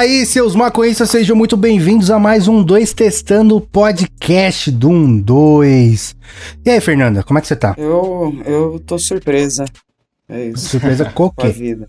aí, seus maconhistas, sejam muito bem-vindos a mais um 2 Testando o podcast do 1 2. E aí, Fernanda, como é que você tá? Eu, eu tô surpresa. É isso. Surpresa com o Com a quê? vida.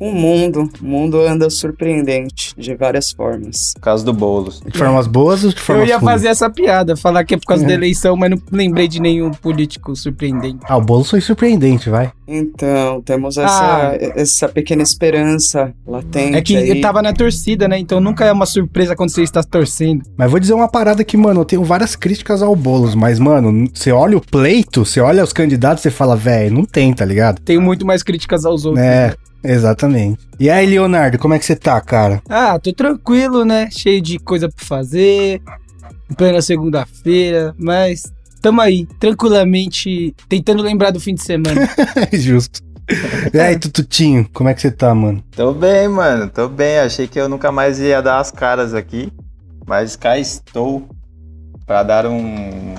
O mundo, o mundo anda surpreendente de várias formas. Por causa do Boulos. De formas boas ou de Eu formas ia ruins? fazer essa piada, falar que é por causa É. da eleição, mas não lembrei de nenhum político surpreendente. Ah, o bolo foi surpreendente, vai. Então, temos essa, Ah. essa pequena esperança latente É que aí. eu tava na torcida, né? Então nunca é uma surpresa quando você está torcendo. Mas vou dizer uma parada que, mano, eu tenho várias críticas ao Boulos, mas, mano, você olha o pleito, você olha os candidatos, você fala, velho, não tem, tá ligado? Tenho muito mais críticas aos outros. É, exatamente. E aí, Leonardo, como é que você tá, cara? Ah, tô tranquilo, né? Cheio de coisa pra fazer. Em plena segunda-feira, mas tamo aí, tranquilamente, tentando lembrar do fim de semana. Justo. E aí, Tututinho, como é que você tá, mano? Tô bem, mano. Tô bem. Achei que eu nunca mais ia dar as caras aqui. Mas cá estou pra dar um,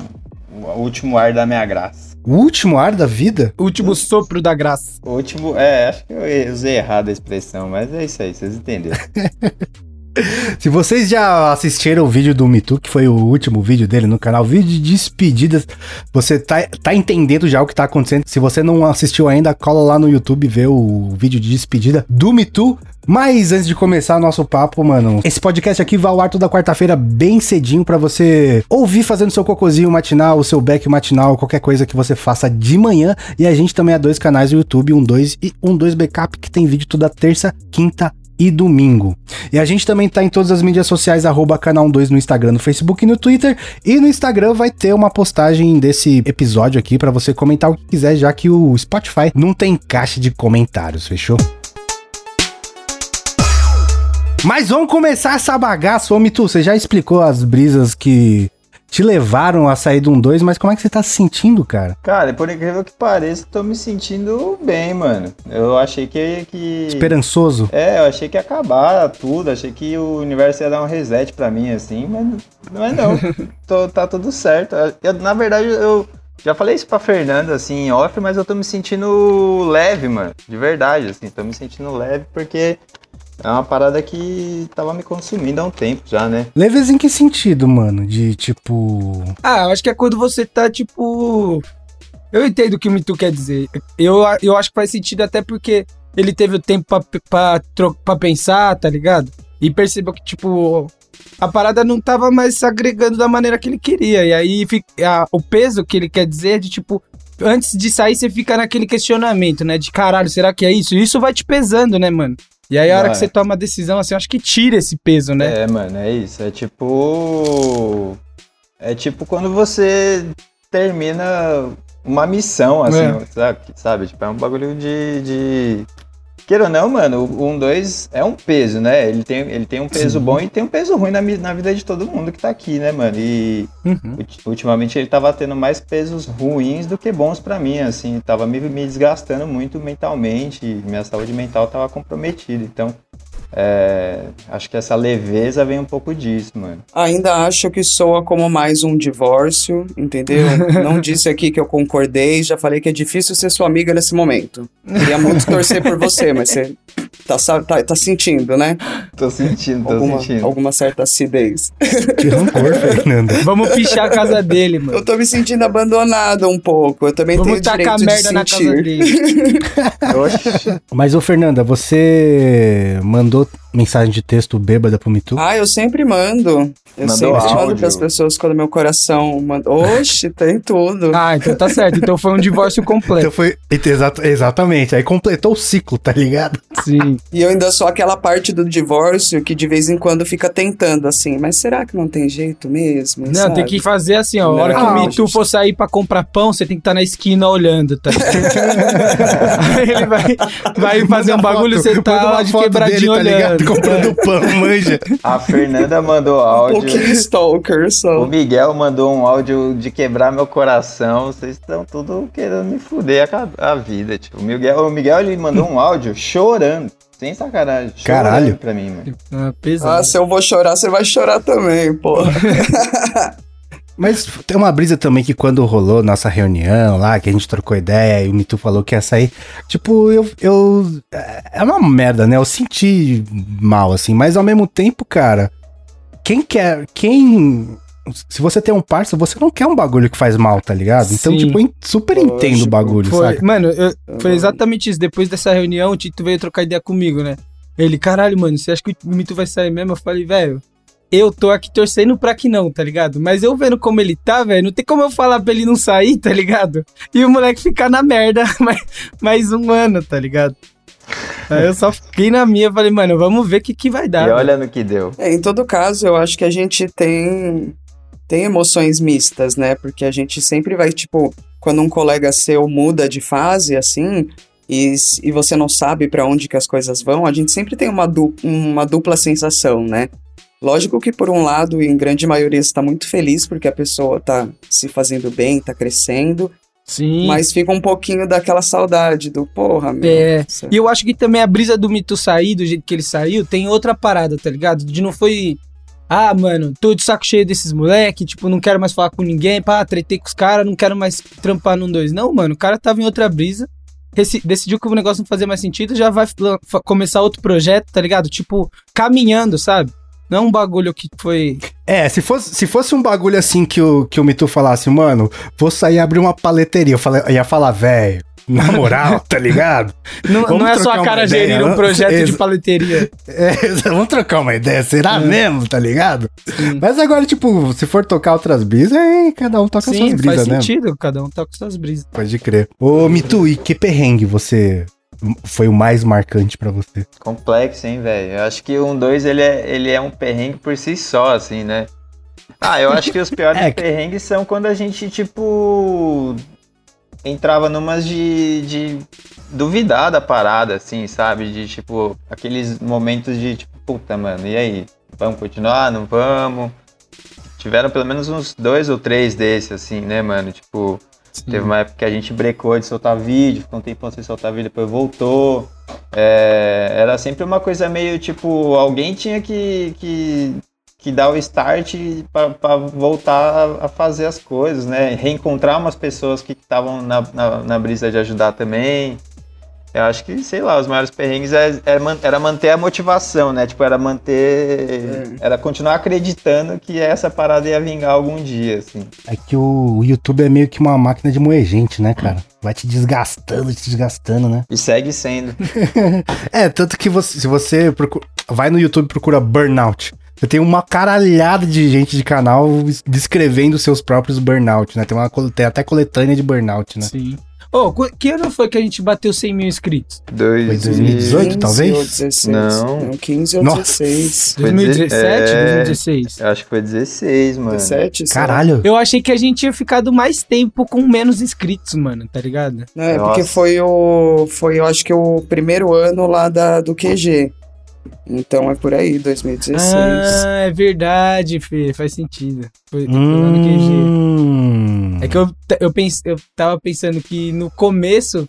um último ar da minha graça. O último ar da vida? Último sopro da graça. O último. É, acho que eu usei errado a expressão, mas é isso aí, vocês entenderam. Se vocês já assistiram o vídeo do Mitu, que foi o último vídeo dele no canal, vídeo de despedidas, você tá, tá entendendo já o que tá acontecendo. Se você não assistiu ainda, cola lá no YouTube e vê o vídeo de despedida do Mitu. Mas antes de começar nosso papo, mano, esse podcast aqui vai ao ar toda quarta-feira bem cedinho pra você ouvir fazendo seu cocôzinho matinal, o seu back matinal, qualquer coisa que você faça de manhã. E a gente também é dois canais no YouTube, um 2 e um 2 backup, que tem vídeo toda terça, quinta e domingo. E a gente também tá em todas as mídias sociais, arroba canal 2 no Instagram, no Facebook e no Twitter. E no Instagram vai ter uma postagem desse episódio aqui pra você comentar o que quiser, já que o Spotify não tem caixa de comentários, fechou? Mas vamos começar essa bagaça, ô Mitu, você já explicou as brisas que te levaram a sair do 1-2, mas como é que você tá se sentindo, cara? Cara, por incrível que pareça, tô me sentindo bem, mano. Eu achei que. que... Esperançoso? É, eu achei que ia acabar tudo, achei que o universo ia dar um reset pra mim, assim, mas não é não. Tô- tá tudo certo. Eu, na verdade, eu já falei isso pra Fernanda, assim, em off, mas eu tô me sentindo leve, mano. De verdade, assim, tô me sentindo leve porque é uma parada que tava me consumindo há um tempo já, né? Leves em que sentido, mano? De tipo. Ah, eu acho que é quando você tá, tipo. Eu entendo o que o Mitu quer dizer. Eu, eu acho que faz sentido até porque ele teve o tempo pra, pra, pra pensar, tá ligado? E percebeu que, tipo, a parada não tava mais agregando da maneira que ele queria. E aí fi- a- o peso que ele quer dizer é de, tipo, antes de sair você fica naquele questionamento, né? De caralho, será que é isso? E isso vai te pesando, né, mano? E aí a hora que você toma a decisão, assim, eu acho que tira esse peso, né? É, mano, é isso. É tipo. É tipo quando você termina uma missão, assim, É. sabe? sabe? Tipo, é um bagulho de. de... Queira ou não, mano, o 1-2 é um peso, né? Ele tem, ele tem um peso Sim. bom e tem um peso ruim na, na vida de todo mundo que tá aqui, né, mano? E Uhum. ulti- ultimamente ele tava tendo mais pesos ruins do que bons pra mim, assim. Tava me, me desgastando muito mentalmente, e minha saúde mental tava comprometida. Então, é, acho que essa leveza vem um pouco disso, mano. Ainda acho que soa como mais um divórcio, entendeu? Não disse aqui que eu concordei, já falei que é difícil ser sua amiga nesse momento. Queria muito torcer por você, mas você tá, tá, tá sentindo, né? Tô sentindo, tô Alguma, sentindo. alguma certa acidez. Que rancor, Fernanda. Vamos pichar a casa dele, mano. Eu tô me sentindo abandonado um pouco. Eu também Vamos tenho tacar direito de merda na casa sentir. dele. Oxi. Mas, ô Fernanda, você mandou Garut mensagem de texto bêbada pro Mitu? Ah, eu sempre mando. Eu Mandou sempre mando áudio. pras pessoas quando meu coração manda. Oxe, tem tudo. Ah, então tá certo. Então foi um divórcio Então completo. foi. Exato, exatamente. Aí completou o ciclo, tá ligado? Sim. E eu ainda sou aquela parte do divórcio que de vez em quando fica tentando assim, mas será que não tem jeito mesmo? Não, sabe? tem que fazer assim, ó. A hora que o Mitu gente. for sair pra comprar pão, você tem que estar na esquina olhando, tá? Aí ele vai, vai fazer um bagulho, foto, você tá lá de quebradinho dele, tá olhando. Comprando pão, manja. A Fernanda mandou Um áudio. pouquinho stalker, O só. Miguel mandou um áudio de quebrar meu coração. Vocês estão tudo querendo me fuder a, a vida, tipo. O Miguel, o Miguel ele mandou um áudio chorando. Sem sacanagem. Caralho. pra mim, mano. Ah, pesado. Ah, se eu vou chorar, você vai chorar também, pô. Mas tem uma brisa também que quando rolou nossa reunião lá, que a gente trocou ideia e o Mitu falou que ia sair, tipo, eu, eu. É uma merda, né? Eu senti mal, assim, mas ao mesmo tempo, cara, quem quer. Quem. Se você tem um parça, você não quer um bagulho que faz mal, tá ligado? Então, Sim. tipo, eu super entendo o bagulho, Foi, saca? mano, eu- foi exatamente isso. Depois dessa reunião, o Tito veio trocar ideia comigo, né? Ele, caralho, mano, você acha que o Mito vai sair mesmo? Eu falei, velho, eu tô aqui torcendo pra que não, tá ligado? Mas eu vendo como ele tá, velho, não tem como eu falar pra ele não sair, tá ligado? E o moleque ficar na merda mais, mais um ano, tá ligado? Aí eu só fiquei na minha, falei, mano, vamos ver o que, que vai dar. e velho. olha no que deu. É, em todo caso, eu acho que a gente tem, tem emoções mistas, né? Porque a gente sempre vai, tipo, quando um colega seu muda de fase, assim, e, e você não sabe pra onde que as coisas vão, a gente sempre tem uma, du uma dupla sensação, né? Lógico que, por um lado, em grande maioria, você tá muito feliz porque a pessoa tá se fazendo bem, tá crescendo, Sim. mas fica um pouquinho daquela saudade do, porra, meu. É, E eu acho que também a brisa do Mito sair, do jeito que ele saiu, tem outra parada, tá ligado? De não foi. Ah, mano, tô de saco cheio desses moleque, tipo, não quero mais falar com ninguém, pá, tretei com os caras, não quero mais trampar num dois. Não, mano, o cara tava em outra brisa, decidiu que o negócio não fazia mais sentido, já vai começar outro projeto, tá ligado? Tipo, caminhando, sabe? Não é um bagulho que foi. É, se fosse, se fosse um bagulho assim que o, que o Mitu falasse, mano, vou sair e abrir uma paleteria, eu, falei, eu ia falar, velho, na moral, tá ligado? Não, não é só a cara ideia, gerir um projeto de paleteria. É, vamos trocar uma ideia, será É. mesmo, tá ligado? Sim. Mas agora, tipo, se for tocar outras brisas, aí cada um toca suas Sim, brisas, faz né? sentido, cada um com suas brisas. Pode crer. Ô, Mitu, e que perrengue você foi o mais marcante pra você? Complexo, hein, velho? Eu acho que um 2 ele é, ele é um perrengue por si só, assim, né? Ah, eu acho que os piores É perrengues são quando a gente, tipo. Entrava numas de, de duvidar da parada, assim, sabe? De, tipo, aqueles momentos de, tipo, puta, mano, e aí? Vamos continuar? Não vamos? Tiveram pelo menos uns dois ou três desses, assim, né, mano? Tipo, Teve uma época que a gente brecou de soltar vídeo, ficou um tempão sem soltar vídeo, depois voltou. É, era sempre uma coisa meio tipo, alguém tinha que, que, que dar o start para voltar a, fazer as coisas, né? Reencontrar umas pessoas que estavam na, na, na brisa de ajudar também. Eu acho que, sei lá, os maiores perrengues é- é era manter a motivação, né? Tipo, era manter. Era continuar acreditando que essa parada ia vingar algum dia, assim. É que o, YouTube é meio que uma máquina de moer gente, né, cara? Vai te desgastando, te desgastando, né? E segue sendo. É, tanto que você, se você procu- vai no YouTube e procura burnout, você tem uma caralhada de gente de canal descrevendo seus próprios burnout, né? Tem, uma, tem até coletânea de burnout, né? Sim. Ô, qu- que ano foi que a gente bateu 100 mil inscritos? Dois Foi 2018, 15 talvez? ou 16. Não. Não, 15 ou Nossa. 16. Foi 2017? é. 2016? Eu acho que foi 16, mano. 17, será? Caralho. Eu achei que a gente tinha ficado mais tempo com menos inscritos, mano, tá ligado? Não, é Nossa. porque foi o. Foi, eu acho que o primeiro ano lá da, do QG. Então é por aí, 2016. Ah, é verdade, Fê, faz sentido. Foi. Hum. É que eu, eu, pens, eu tava pensando que no começo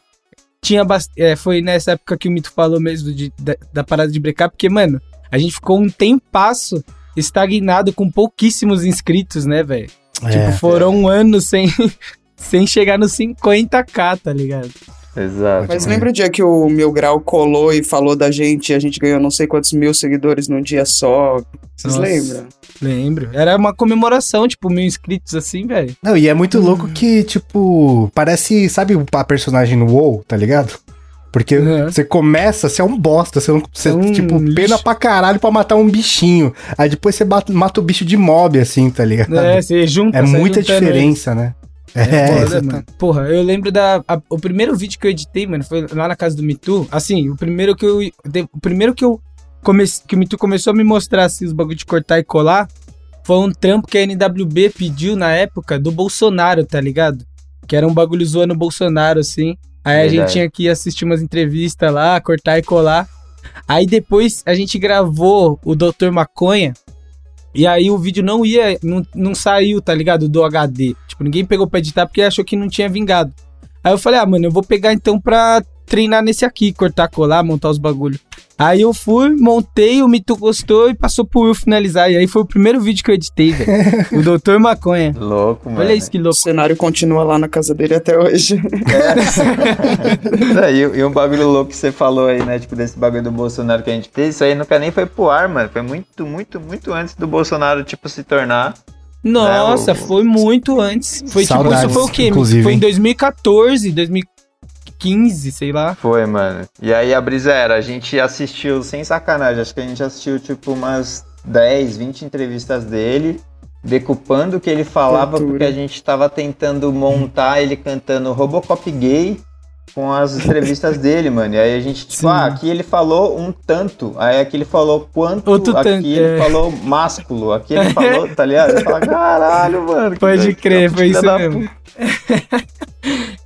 tinha bastante. É, foi nessa época que o Mito falou mesmo de, da, da parada de brecar, porque, mano, a gente ficou um tempasso estagnado com pouquíssimos inscritos, né, velho? É. Tipo, foram anos sem, sem chegar nos 50k, tá ligado? Exato. Mas lembra o dia que o Mil Grau colou e falou da gente e a gente ganhou não sei quantos mil seguidores num dia só? Vocês Nossa. lembram? Lembro. Era uma comemoração, tipo, mil inscritos assim, velho. Não, e é muito louco que, tipo, parece, sabe a personagem no WoW, tá ligado? Porque Uhum. você começa, você é um bosta, você, não, você É um tipo, lixo. pena pra caralho pra matar um bichinho. Aí depois você bate- mata o bicho de mob, assim, tá ligado? É, você junta. É muita diferença, né? É, É, foda, mano. Porra, eu lembro da. a- o primeiro vídeo que eu editei, mano, foi lá na casa do Mitu. Assim, o primeiro que eu. de- o primeiro que eu. Comece, que o Mitu começou a me mostrar assim, os bagulho de cortar e colar. Foi um trampo que a NWB pediu na época do Bolsonaro, tá ligado? Que era um bagulho zoando o Bolsonaro, assim. Aí a gente Verdade. tinha que assistir umas entrevistas lá, cortar e colar. Aí depois a gente gravou o Dr. Maconha. E aí o vídeo não ia, não, não saiu, tá ligado? Do HD. Tipo, ninguém pegou pra editar porque achou que não tinha vingado. Aí eu falei, ah, mano, eu vou pegar então pra treinar nesse aqui, cortar, colar, montar os bagulhos. Aí eu fui, montei, o Mito gostou e passou pro Will finalizar. E aí foi o primeiro vídeo que eu editei, velho. o Doutor Maconha. Louco, mano. Olha isso que O louco. cenário continua lá na casa dele até hoje. É, e, e um bagulho louco que você falou aí, né? Tipo, desse bagulho do Bolsonaro que a gente fez, isso aí nunca nem foi pro ar, mano. Foi muito, muito, muito antes do Bolsonaro, tipo, se tornar. Nossa, É, o- foi muito antes. Foi tipo, Saudades, isso foi o quê? inclusive, foi em hein? 2014, 2015, sei lá. Foi, mano. E aí a brisa era, a gente assistiu, sem sacanagem, acho que a gente assistiu, tipo, umas 10, 20 entrevistas dele, decupando o que ele falava, Tortura. porque a gente tava tentando montar ele cantando Robocop gay com as entrevistas dele, mano. E aí a gente, tipo, Sim. ah, aqui ele falou um tanto, aí aqui ele falou quanto, Outro aqui tanto, ele é. falou másculo, aqui ele falou, tá ligado? Você fala, caralho, mano. que Pode crer, que foi isso da mesmo.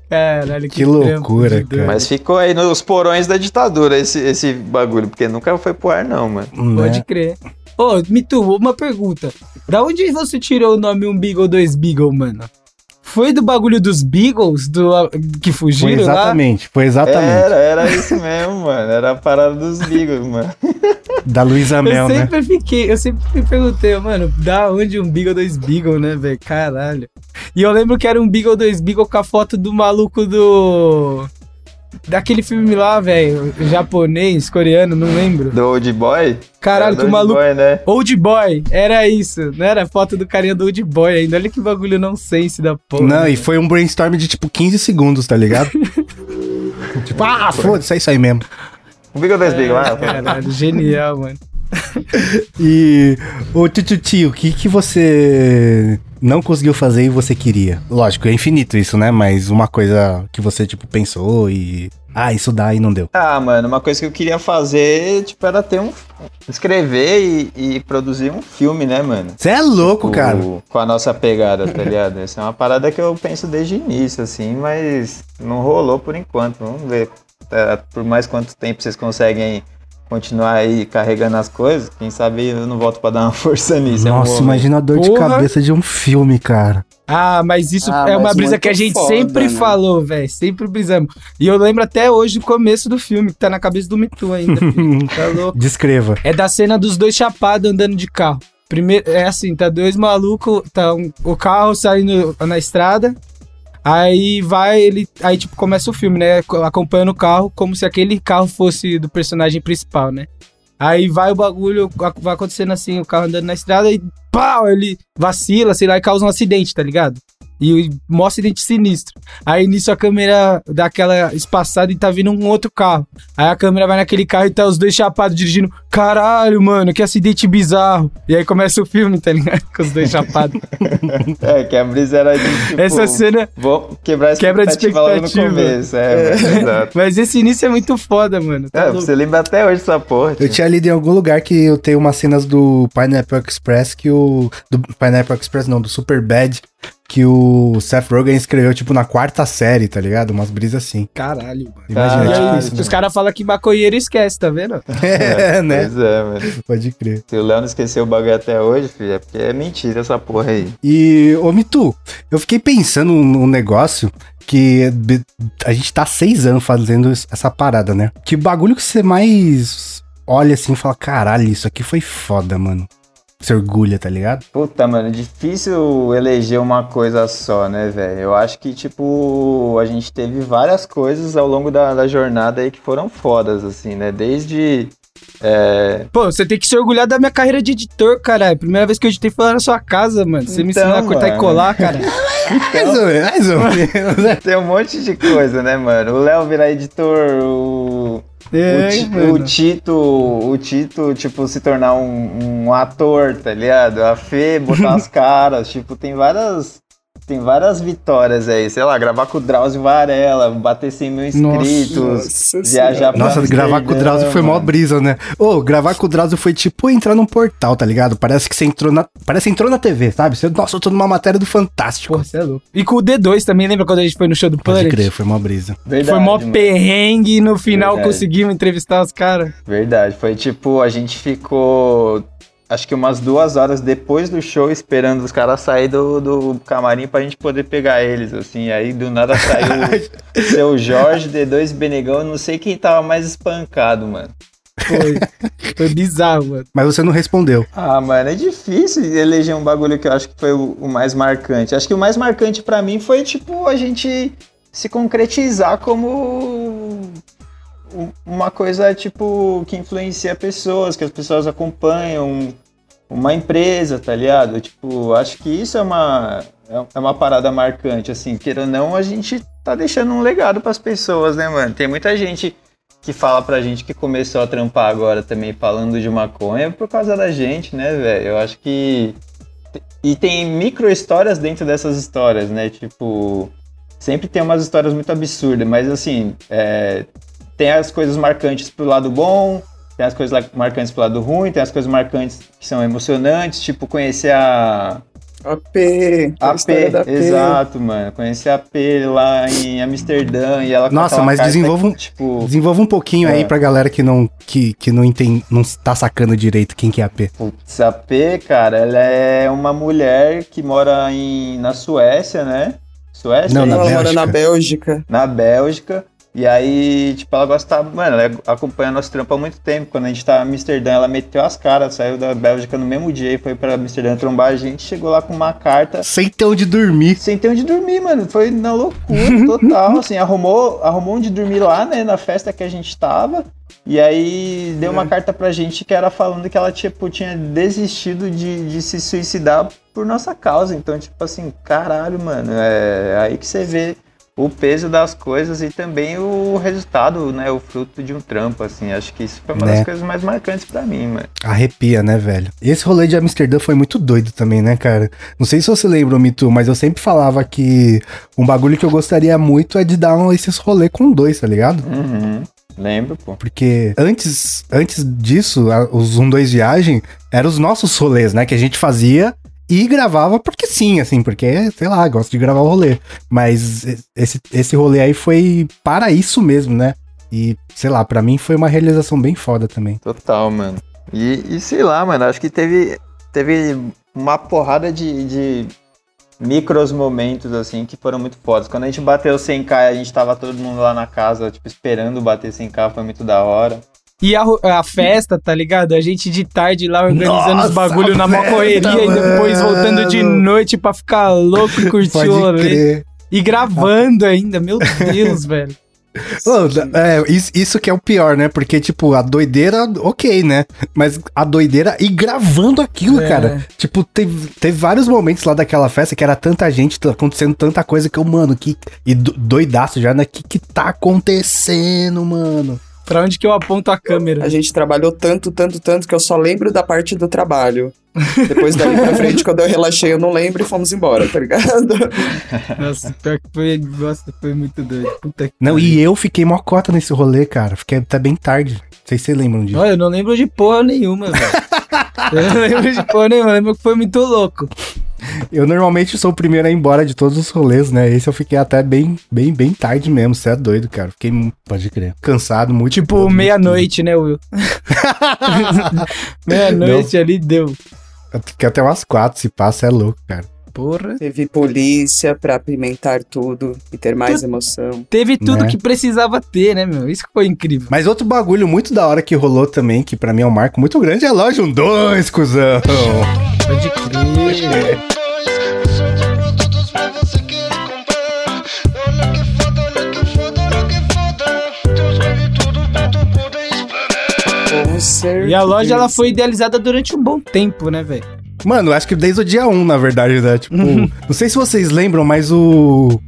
Caralho, Que trampo loucura, de cara. Mas ficou aí nos porões da ditadura esse, esse bagulho, porque nunca foi pro ar, não, mano. Pode Né? crer. Ô, Mitu, uma pergunta. Da onde você tirou o nome Um Beagle, Dois Beagle, mano? Foi do bagulho dos Beagles do, que Foi fugiram lá? exatamente, foi exatamente. Era, era isso mesmo, mano. Era a parada dos Beagles, mano. Da Luísa Eu Mel, né? sempre fiquei, eu sempre me perguntei, mano, da onde um Beagle, dois Beagle, né, velho? Caralho. E eu lembro que era um Beagle, dois Beagle com a foto do maluco do. Daquele filme lá, velho, japonês, coreano, não lembro. Do Old Boy? Caralho, Era que o maluco. Old Boy, né? Old Boy, era isso, não era foto do carinha do Old Boy ainda. Olha que bagulho não sense da porra. Não, e foi um brainstorm de tipo 15 segundos, tá ligado? tipo, ah, foda-se, é isso aí mesmo. O Beagle dois Beagle, ah, Caralho, genial, mano. E, ô Tio, o que que você não conseguiu fazer e você queria? Lógico, é infinito isso, né? Mas uma coisa que você, tipo, pensou e... Ah, isso dá e não deu. Ah, mano, uma coisa que eu queria fazer, tipo, era ter um. escrever e, e produzir um filme, né, mano? Você é louco, O- cara. Com a nossa pegada, tá ligado? Essa é uma parada que eu penso desde o início, assim, mas não rolou por enquanto. Vamos ver tá, por mais quanto tempo vocês conseguem continuar aí carregando as coisas. Quem sabe eu não volto pra dar uma força nisso. é um Nossa, momento. imagina a dor de Porra. cabeça de um filme, cara. Ah, mas isso Ah, é uma mas brisa muito que a gente foda, sempre né? falou, velho. Sempre brisamos. E eu lembro até hoje do começo do filme, que tá na cabeça do Mitu ainda. filho. tá louco. Descreva. É da cena dos dois chapados andando de carro. Primeiro, é assim, tá dois malucos, tá um- o carro saindo na estrada. Aí vai ele, aí tipo começa o filme, né, co- acompanhando o carro como se aquele carro fosse do personagem principal, né? Aí vai o bagulho, vai acontecendo assim, o carro andando na estrada e pau, ele vacila, sei lá, e causa um acidente, tá ligado? E mostra acidente sinistro. Aí nisso a câmera dá aquela espaçada e tá vindo um outro carro. Aí a câmera vai naquele carro e tá os dois chapados dirigindo. Caralho, mano, que acidente bizarro. E aí começa o filme, tá ligado? Com os dois chapados. É, que a brisa era de tipo. Essa cena. Vou quebrar a Quebra de expectativa no começo. É, exato. Mas esse início é muito foda, mano. Tá É, louco. você lembra até hoje dessa porra. Eu tinha lido em algum lugar que eu tenho umas cenas do Pineapple Express que o. Do Pineapple Express, não, do Super Bad, que o Seth Rogen escreveu, tipo, na quarta série, tá ligado? Umas brisas assim. Caralho, mano. Imagina, Caralho, tipo isso. os caras falam que maconheiro esquece, tá vendo? É, né? Pois é, mano. Pode crer. Se o Léo não esqueceu o bagulho até hoje, filho, é porque é mentira essa porra aí. E, ô Mitu, eu fiquei pensando num negócio que a gente tá há seis anos fazendo es- essa parada, né? Que bagulho que você mais olha assim e fala, caralho, isso aqui foi foda, mano. Se orgulha, tá ligado? Puta, mano, difícil eleger uma coisa só, né, velho? Eu acho que, tipo, a gente teve várias coisas ao longo da, da jornada aí que foram fodas, assim, né? Desde. É... Pô, você tem que se orgulhar da minha carreira de editor, caralho. Primeira vez que eu editei foi lá na sua casa, mano. Você me Então, ensinou a cortar e mano. colar, cara. Mais ou menos, mais ou menos. né? Tem um monte de coisa, né, mano? O Léo virar editor, o. É, o, Ti- mano. o Tito, o Tito, tipo, se tornar um, um ator, tá ligado? A Fê botar as caras, tipo, tem várias. Tem várias vitórias aí, sei lá, gravar com o Drauzio Varela, bater 100 mil inscritos, Nossa viajar pra Nossa, gravar com o Drauzio foi mó brisa, né? Ô, gravar com o Drauzio foi tipo entrar num portal, tá ligado? Parece que você entrou na. Parece que entrou na TV, sabe? Você, nossa, eu tô numa matéria do Fantástico. Porra, você é louco. E com o D2 também, lembra quando a gente foi no show do Pode Planet? crer, foi uma brisa. Verdade, Foi mó mano. perrengue e no final Verdade. conseguimos entrevistar os caras. Verdade, foi tipo, a gente ficou acho que umas duas horas depois do show esperando os caras saírem do, do camarim pra gente poder pegar eles, assim. Aí do nada saiu o seu Jorge, D2 Benegão, eu não sei quem tava mais espancado, mano. Foi, foi bizarro, mano. Mas você não respondeu. Ah, mano, é difícil eleger um bagulho que eu acho que foi o, o mais marcante. Acho que o mais marcante pra mim foi, tipo, a gente se concretizar como uma coisa, tipo, que influencia pessoas, que as pessoas acompanham, uma empresa, tá ligado? Tipo, acho que isso é uma, é é uma parada marcante, assim, queira ou não, a gente tá deixando um legado pras pessoas, né, mano? Tem muita gente que fala pra gente que começou a trampar agora também falando de maconha por causa da gente, né, velho? Eu acho que. E tem micro histórias dentro dessas histórias, né? Tipo. Sempre tem umas histórias muito absurdas, mas assim. é, Tem as coisas marcantes pro lado bom, tem as coisas marcantes pro lado ruim, tem as coisas marcantes que são emocionantes, tipo conhecer a. AP, a AP, história da exato, mano. Conhecer a AP lá em Amsterdã e ela Nossa, mas desenvolva um- Tipo, Desenvolva um pouquinho aí É. pra galera que não, que, que não entende, não tá sacando direito quem que é AP. Putz, a P, cara, ela é uma mulher que mora em, na Suécia, né? Suécia? Não, na Ela mora Bélgica. na Bélgica. na Bélgica. E aí, tipo, ela gosta, mano, ela acompanha nosso trampo há muito tempo. Quando a gente tá em Amsterdã, ela meteu as caras, saiu da Bélgica no mesmo dia e foi pra Amsterdã trombar a gente. Chegou lá com uma carta Sem ter onde dormir. sem ter onde dormir, mano. Foi na loucura total, assim. Arrumou, arrumou onde dormir lá, né, na festa que a gente tava. E aí deu uma carta pra gente que era falando que ela, tipo, tinha desistido de, de se suicidar por nossa causa. Então, tipo assim, caralho, mano. É aí que você vê o peso das coisas e também o resultado, né? O fruto de um trampo, assim. Acho que isso foi uma Né. das coisas mais marcantes pra mim, mano. Arrepia, né, velho? E esse rolê de Amsterdã foi muito doido também, né, cara? Não sei se você lembra, Mitu, mas eu sempre falava que um bagulho que eu gostaria muito é de dar um, esses rolê com dois, tá ligado? Uhum. Lembro, pô. Porque antes, antes disso, os 1, 2 viagem eram os nossos rolês, né? Que a gente fazia e gravava porque sim, assim, porque, sei lá, gosto de gravar o rolê. Mas esse, esse rolê aí foi para isso mesmo, né? E, sei lá, pra mim foi uma realização bem foda também. Total, mano. E, e sei lá, mano, acho que teve, teve uma porrada de, de micros momentos, assim, que foram muito fodas. Quando a gente bateu 100k, a gente tava todo mundo lá na casa, tipo, esperando bater 100k, foi muito da hora. E a, a festa, tá ligado? A gente de tarde lá organizando Nossa, os bagulho na mó correria e depois voltando de noite pra ficar louco e curtir o rolê. E gravando ainda, meu Deus, velho. Ô, é, isso, isso que é o pior, né? Porque, tipo, a doideira, ok, né? Mas a doideira e gravando aquilo, É. cara. Tipo, teve, teve vários momentos lá daquela festa que era tanta gente, acontecendo tanta coisa que eu, mano, que. E do- doidaço já, né? O que, que tá acontecendo, mano? Pra onde que eu aponto a câmera? A gente trabalhou tanto, tanto, tanto que eu só lembro da parte do trabalho. Depois dali pra frente, quando eu relaxei, eu não lembro e fomos embora, tá ligado? Nossa, pior que foi, nossa, foi muito doido. Puta que Não, e eu fiquei mó cota nesse rolê, cara. Fiquei até bem tarde. Não sei se vocês lembram disso. Olha, eu não lembro de porra nenhuma, velho. eu não lembro de porra nenhuma, eu lembro que foi muito louco. Eu normalmente sou o primeiro a ir embora de todos os rolês, né? Esse eu fiquei até bem, bem, bem tarde mesmo. Você é doido, cara. Fiquei, pode crer, cansado, muito. Tipo, meia-noite, né, Will? meia-noite ali deu. Fiquei até umas quatro, se passa, é louco, cara. Porra. Teve polícia pra apimentar tudo e ter mais emoção. Teve tudo Né? que precisava ter, né, meu? Isso que foi incrível. Mas outro bagulho muito da hora que rolou também, que pra mim é um marco muito grande, é a loja 1 2, cuzão. Pode crer. Tu. E a loja, ela foi idealizada durante um bom tempo, né, velho? Mano, acho que desde o dia 1, na verdade, né? Tipo, não sei se vocês lembram, mas o.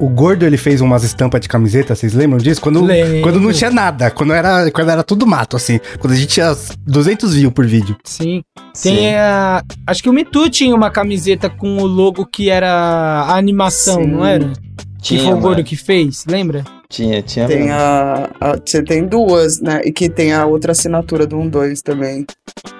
O Gordo, ele fez umas estampas de camiseta, vocês lembram disso? Quando, Lembro. quando não tinha nada, quando era, quando era tudo mato, assim. Quando a gente tinha 200 views por vídeo. Sim. Tem a... Acho que o Mitu tinha uma camiseta com o logo que era a animação, Sim. não era? Que Tinha, foi o Gordo que fez, lembra? Tinha, tinha Tem mesmo. a, a- Você tem duas, né? E que tem a outra assinatura do 1-2 também.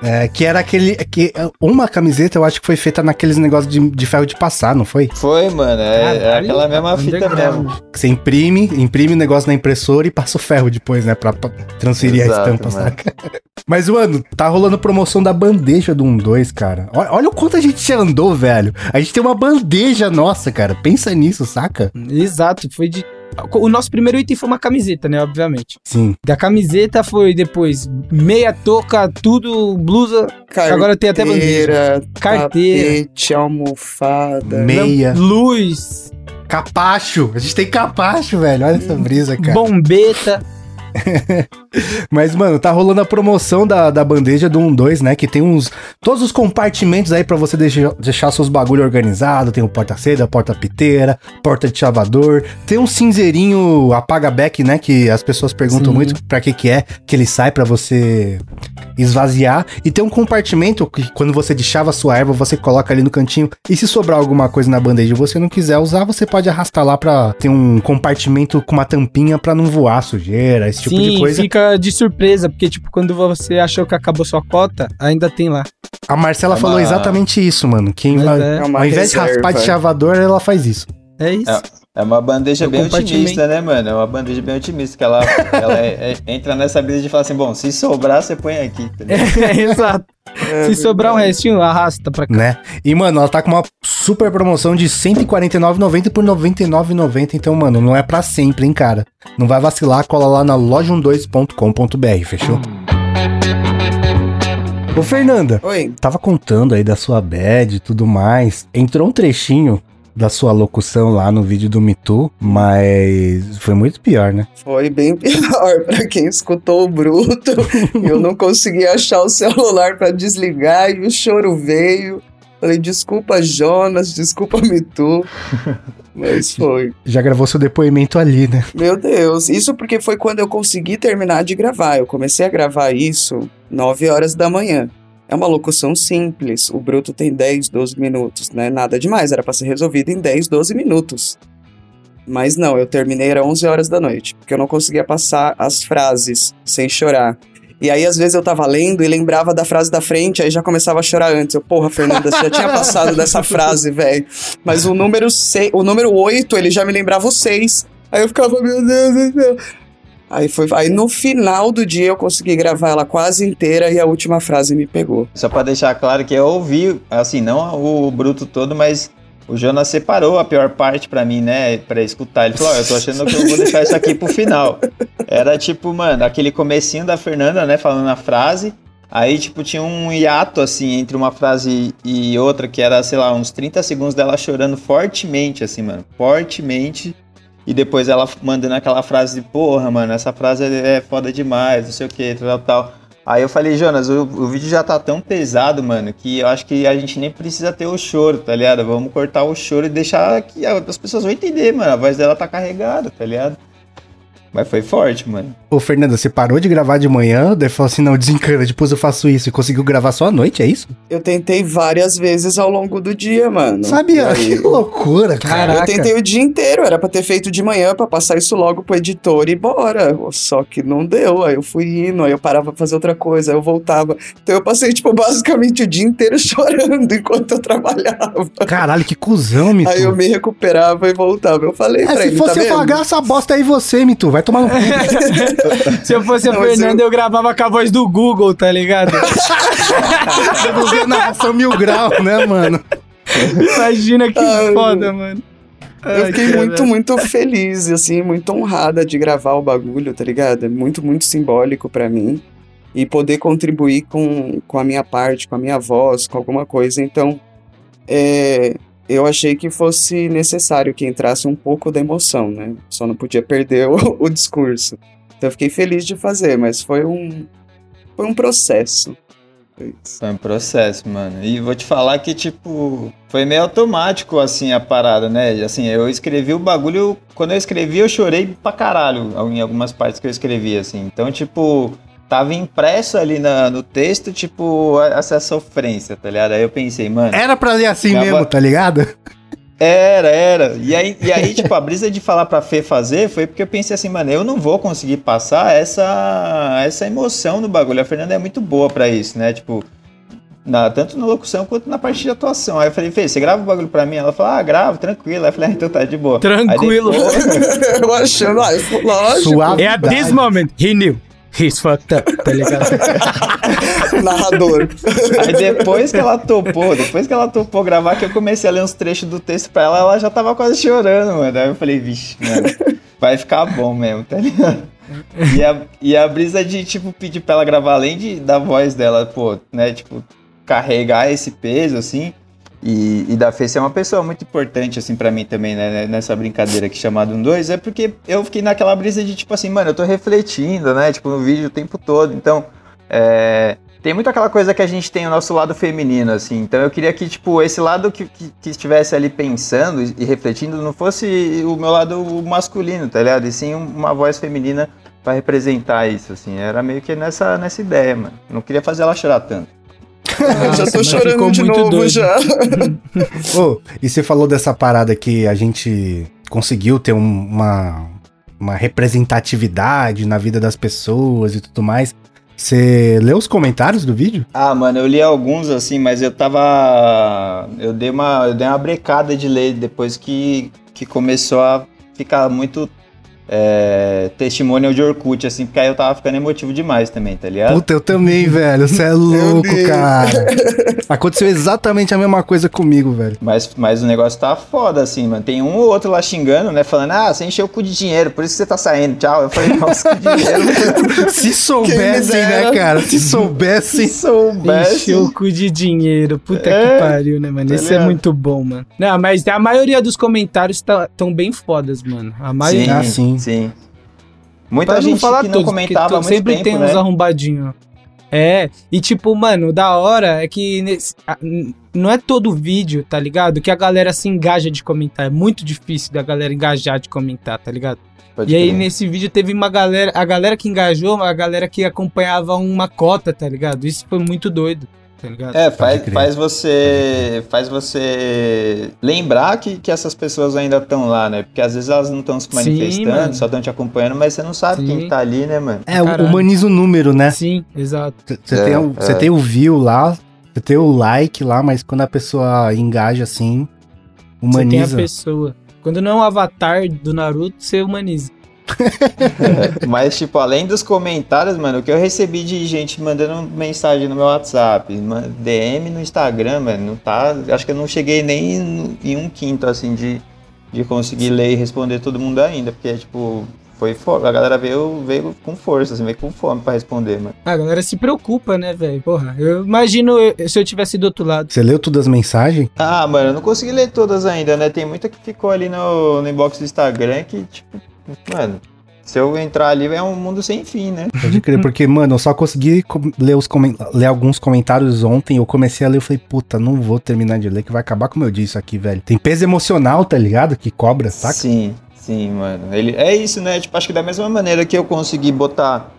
É, que era aquele. Que, uma camiseta eu acho que foi feita naqueles negócios de, de ferro de passar, não foi? Foi, mano. É, é aquela mesma fita mesmo. Que você imprime, imprime o negócio na impressora e passa o ferro depois, né? Pra, pra transferir Exato, a estampa, mano. saca? Mas, mano, tá rolando promoção da bandeja do 1-2, cara. Olha, olha o quanto a gente andou, velho. A gente tem uma bandeja nossa, cara. Pensa nisso, saca? Exato, foi de o nosso primeiro item foi uma camiseta, né? Obviamente. Sim. Da camiseta foi depois meia touca, tudo, blusa. Carteira, Agora tem até bandeja. Carteira. tapete, almofada. Meia. Luz, Capacho. A gente tem capacho, velho. Olha essa brisa, cara. bombeta. Mas, mano, tá rolando a promoção da, da bandeja do 1-2, né? Que tem uns. Todos os compartimentos aí pra você deixar, deixar seus bagulho organizado. Tem o porta-seda, porta-piteira, porta de chavador. Tem um cinzeirinho apaga-back, né? Que as pessoas perguntam Sim. muito pra que que é. Que ele sai pra você esvaziar. E tem um compartimento que quando você deixava a sua erva, você coloca ali no cantinho. E se sobrar alguma coisa na bandeja e você não quiser usar, você pode arrastar lá pra ter um compartimento com uma tampinha pra não voar sujeira, esse tipo de Sim, coisa. fica de surpresa, porque, tipo, quando você achou que acabou sua cota, ainda tem lá. A Marcela É falou uma- exatamente isso, mano. Quem vai- é. É uma ao invés de raspar de reserva. chavador, ela faz isso. É isso. É uma bandeja Eu bem compartilhei. otimista, né, mano? É uma bandeja bem otimista, que ela, ela é- é- entra nessa brisa de falar assim, bom, se sobrar, você põe aqui, tá ligado? É. Se sobrar um restinho, arrasta pra cá. Né? E, mano, ela tá com uma super promoção de R$ 149,90 por R$ 99,90. Então, mano, não é pra sempre, hein, cara. Não vai vacilar, cola lá na loja12.com.br, fechou? Ô, Fernanda, Oi. tava contando aí da sua bad e tudo mais. Entrou um trechinho da sua locução lá no vídeo do Me Too, mas foi muito pior, né? Foi bem pior pra quem escutou o bruto. eu não consegui achar o celular pra desligar e o choro veio. Falei, desculpa, Jonas, desculpa, Mitu. Mas foi. Já gravou seu depoimento ali, né? Meu Deus. Isso porque foi quando eu consegui terminar de gravar. Eu comecei a gravar isso 9 horas da manhã. É uma locução simples. O bruto tem 10, 12 minutos, né? Nada demais. Era pra ser resolvido em 10, 12 minutos. Mas não, eu terminei era 11 horas da noite, porque eu não conseguia passar as frases sem chorar. E aí, às vezes, eu tava lendo e lembrava da frase da frente, aí já começava a chorar antes. Eu, porra, Fernanda, você já tinha passado dessa frase, velho. Mas o número, o número 8, ele já me lembrava o 6. Aí eu ficava, meu Deus do céu. Aí, foi, aí no final do dia eu consegui gravar ela quase inteira e a última frase me pegou. Só pra deixar claro que eu ouvi, assim, não o bruto todo, mas o Jonas separou a pior parte pra mim, né, pra escutar. Ele falou, ó, eu tô achando que eu vou deixar isso aqui pro final. Era tipo, mano, aquele comecinho da Fernanda, né, falando a frase. Aí, tipo, tinha um hiato, assim, entre uma frase e outra, que era, sei lá, uns 30 segundos dela chorando fortemente, assim, mano. Fortemente. E depois ela mandando aquela frase de, porra, mano, essa frase é foda demais, não sei o que, tal, tal. Aí eu falei, Jonas, o, o vídeo já tá tão pesado, mano, que eu acho que a gente nem precisa ter o choro, tá ligado? Vamos cortar o choro e deixar que as pessoas vão entender, mano. A voz dela tá carregada, tá ligado? Mas foi forte, mano. Ô, Fernanda, você parou de gravar de manhã, daí falou assim, não, desencana, depois eu faço isso. E conseguiu gravar só à noite, é isso? Eu tentei várias vezes ao longo do dia, mano. Sabia? Aí- Que loucura, cara. Caraca. Eu tentei o dia inteiro, era pra ter feito de manhã pra passar isso logo pro editor e bora. Só que não deu. Aí eu fui indo, aí eu parava pra fazer outra coisa, aí eu voltava. Então eu passei, tipo, basicamente o dia inteiro chorando enquanto eu trabalhava. Caralho, que cuzão, Mitu. Aí eu me recuperava e voltava. Eu falei É, pra se ele, fosse tá eu pagar essa bosta aí, você, Mitu, vai tomar no cu. Se eu fosse a Não, mas Fernanda, eu... gravava com a voz do Google, tá ligado? Produzir narração mil grau, né, mano? Imagina que Ai, foda, mano. Eu Ai, fiquei caralho. muito, muito feliz, assim, muito honrada de gravar o bagulho, tá ligado? É muito, muito simbólico pra mim. E poder contribuir com, com a minha parte, com a minha voz, com alguma coisa. Então, é, eu achei que fosse necessário que entrasse um pouco da emoção, né? Só não podia perder o, o discurso. Então, eu fiquei feliz de fazer, mas foi um, foi um processo. Foi isso. Foi um processo, mano. E vou te falar que, tipo, foi meio automático, assim, a parada, né? Assim, eu escrevi o bagulho. Quando eu escrevi, eu chorei pra caralho em algumas partes que eu escrevi, assim. Então, tipo, tava impresso ali na- no texto, tipo, essa sofrência, tá ligado? Aí eu pensei, mano. Era pra ler assim mesmo, tá ligado? Era, era. E aí, e aí, tipo, a brisa de falar pra Fê fazer foi porque eu pensei assim, mano, eu não vou conseguir passar essa, essa emoção no bagulho. A Fernanda é muito boa pra isso, né? Tipo, na, tanto na locução quanto na parte de atuação. Aí eu falei, Fê, você grava o bagulho pra mim? Ela falou, ah, gravo, tranquilo. Aí eu falei, ah, então tá de boa. Tranquilo. Aí depois- eu achando, ah, lógico, Suave. É at this moment, he knew. He's fucked up, tá ligado? narrador. Aí depois que ela topou, depois que ela topou gravar, que eu comecei a ler uns trechos do texto pra ela, ela já tava quase chorando, mano. Aí eu falei, vixe, mano. vai ficar bom mesmo, tá ligado? E a, e a brisa de, tipo, pedir pra ela gravar, além de, da voz dela, pô, né, tipo, carregar esse peso, assim, e, e da Fê ser uma pessoa muito importante, assim, pra mim também, né, nessa brincadeira aqui chamada um dois, é porque eu fiquei naquela brisa de, tipo assim, mano, eu tô refletindo, né, tipo, no vídeo o tempo todo, então, é, tem muito aquela coisa que a gente tem o nosso lado feminino, assim. Então eu queria que, tipo, esse lado que, que, que estivesse ali pensando e, refletindo não fosse o meu lado masculino, tá ligado? E sim uma voz feminina pra representar isso, assim. Era meio que nessa, nessa ideia, mano. Não queria fazer ela chorar tanto. Eu já Nossa, tô chorando de muito novo doido. já. Ô, e você falou dessa parada que a gente conseguiu ter um- uma, uma representatividade na vida das pessoas e tudo mais. Você leu os comentários do vídeo? Ah, mano, eu li alguns, assim, mas eu tava... Eu dei uma, eu dei uma brecada de ler depois que, que começou a ficar muito... É, testemunho de Orkut, assim, porque aí eu tava ficando emotivo demais também, tá ligado? Puta, eu também, velho. Você é louco, cara. Aconteceu exatamente a mesma coisa comigo, velho. Mas, mas o negócio tá foda, assim, mano. Tem um ou outro lá xingando, né? Falando, ah, você encheu o cu de dinheiro, por isso que você tá saindo, tchau. Eu falei, nossa, que dinheiro. Se soubessem, né, cara? Se Se soubessem. soubesse. Encheu o cu de dinheiro. Puta É, que pariu, né, mano? tá Isso é muito bom, mano. Não, mas a maioria dos comentários estão bem fodas, mano. A maioria. Sim, Ah, sim. Sim. Muita Pra gente que não todos, comentava muito sempre tempo, tem né? uns arrombadinhos. É, e tipo, mano, o da hora é que nesse- não é todo vídeo, tá ligado? Que a galera se engaja de comentar. É muito difícil da galera engajar de comentar, tá ligado? Pode E aí crer. nesse vídeo teve uma galera, a galera que engajou, a galera que acompanhava uma cota, tá ligado? Isso foi muito doido, tá ligado? É, faz, faz você faz você lembrar que, que essas pessoas ainda estão lá, né? Porque às vezes elas não estão se Sim, manifestando, mano. só estão te acompanhando, mas você não sabe Sim. quem que tá ali, né, mano? É, Caralho. humaniza o número, né? Sim, exato. Você É, tem, o- é. tem o view lá, você tem o like lá, mas quando a pessoa engaja assim, Você tem a humaniza. pessoa. Quando não é um avatar do Naruto, você humaniza. Mas, tipo, além dos comentários, mano, o que eu recebi de gente mandando mensagem no meu WhatsApp, DM no Instagram, mano, não tá. Acho que eu não cheguei nem em um quinto, assim, de, de conseguir ler e responder todo mundo ainda, porque, tipo, foi foda. A galera veio, veio com força, assim, veio com fome pra responder, mano. A galera se preocupa, né, velho? Porra, eu imagino se eu tivesse do outro lado. Você leu todas as mensagens? Ah, mano, eu não consegui ler todas ainda, né? Tem muita que ficou ali no, no inbox do Instagram que, tipo, mano, se eu entrar ali é um mundo sem fim, né? Pode crer, porque, mano, eu só consegui ler, os ler alguns comentários ontem. Eu comecei a ler e falei, puta, não vou terminar de ler, que vai acabar com o meu dia isso aqui, velho. Tem peso emocional, tá ligado? Que cobra, saca? Sim, sim, mano. Ele, é isso, né? Tipo, acho que da mesma maneira que eu consegui botar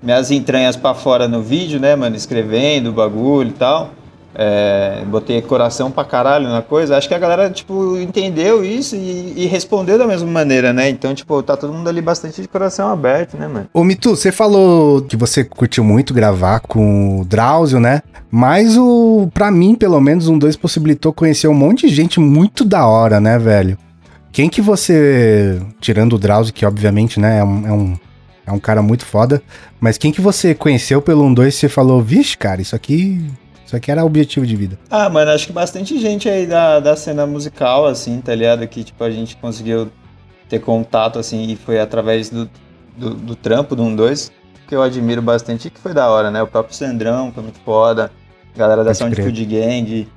minhas entranhas pra fora no vídeo, né, mano? Escrevendo o bagulho e tal. É, botei coração pra caralho na coisa. Acho que a galera, tipo, entendeu isso e, e respondeu da mesma maneira, né? Então, tipo, tá todo mundo ali bastante de coração aberto, né, mano? Ô, Mitu, você falou que você curtiu muito gravar com o Drauzio, né? Mas o, pra mim, pelo menos, um dois possibilitou conhecer um monte de gente muito da hora, né, velho? Quem que você, tirando o Drauzio, que obviamente, né, é um, é um, é um cara muito foda, mas quem que você conheceu pelo um dois e você falou, vixe, cara, isso aqui, isso aqui era objetivo de vida. Ah, mano, acho que bastante gente aí da, da cena musical, assim, tá ligado? Que, tipo, a gente conseguiu ter contato, assim, e foi através do, do, do trampo do 1-2, que eu admiro bastante e que foi da hora, né? O próprio Sandrão foi muito foda, galera da Sound. Food Gang,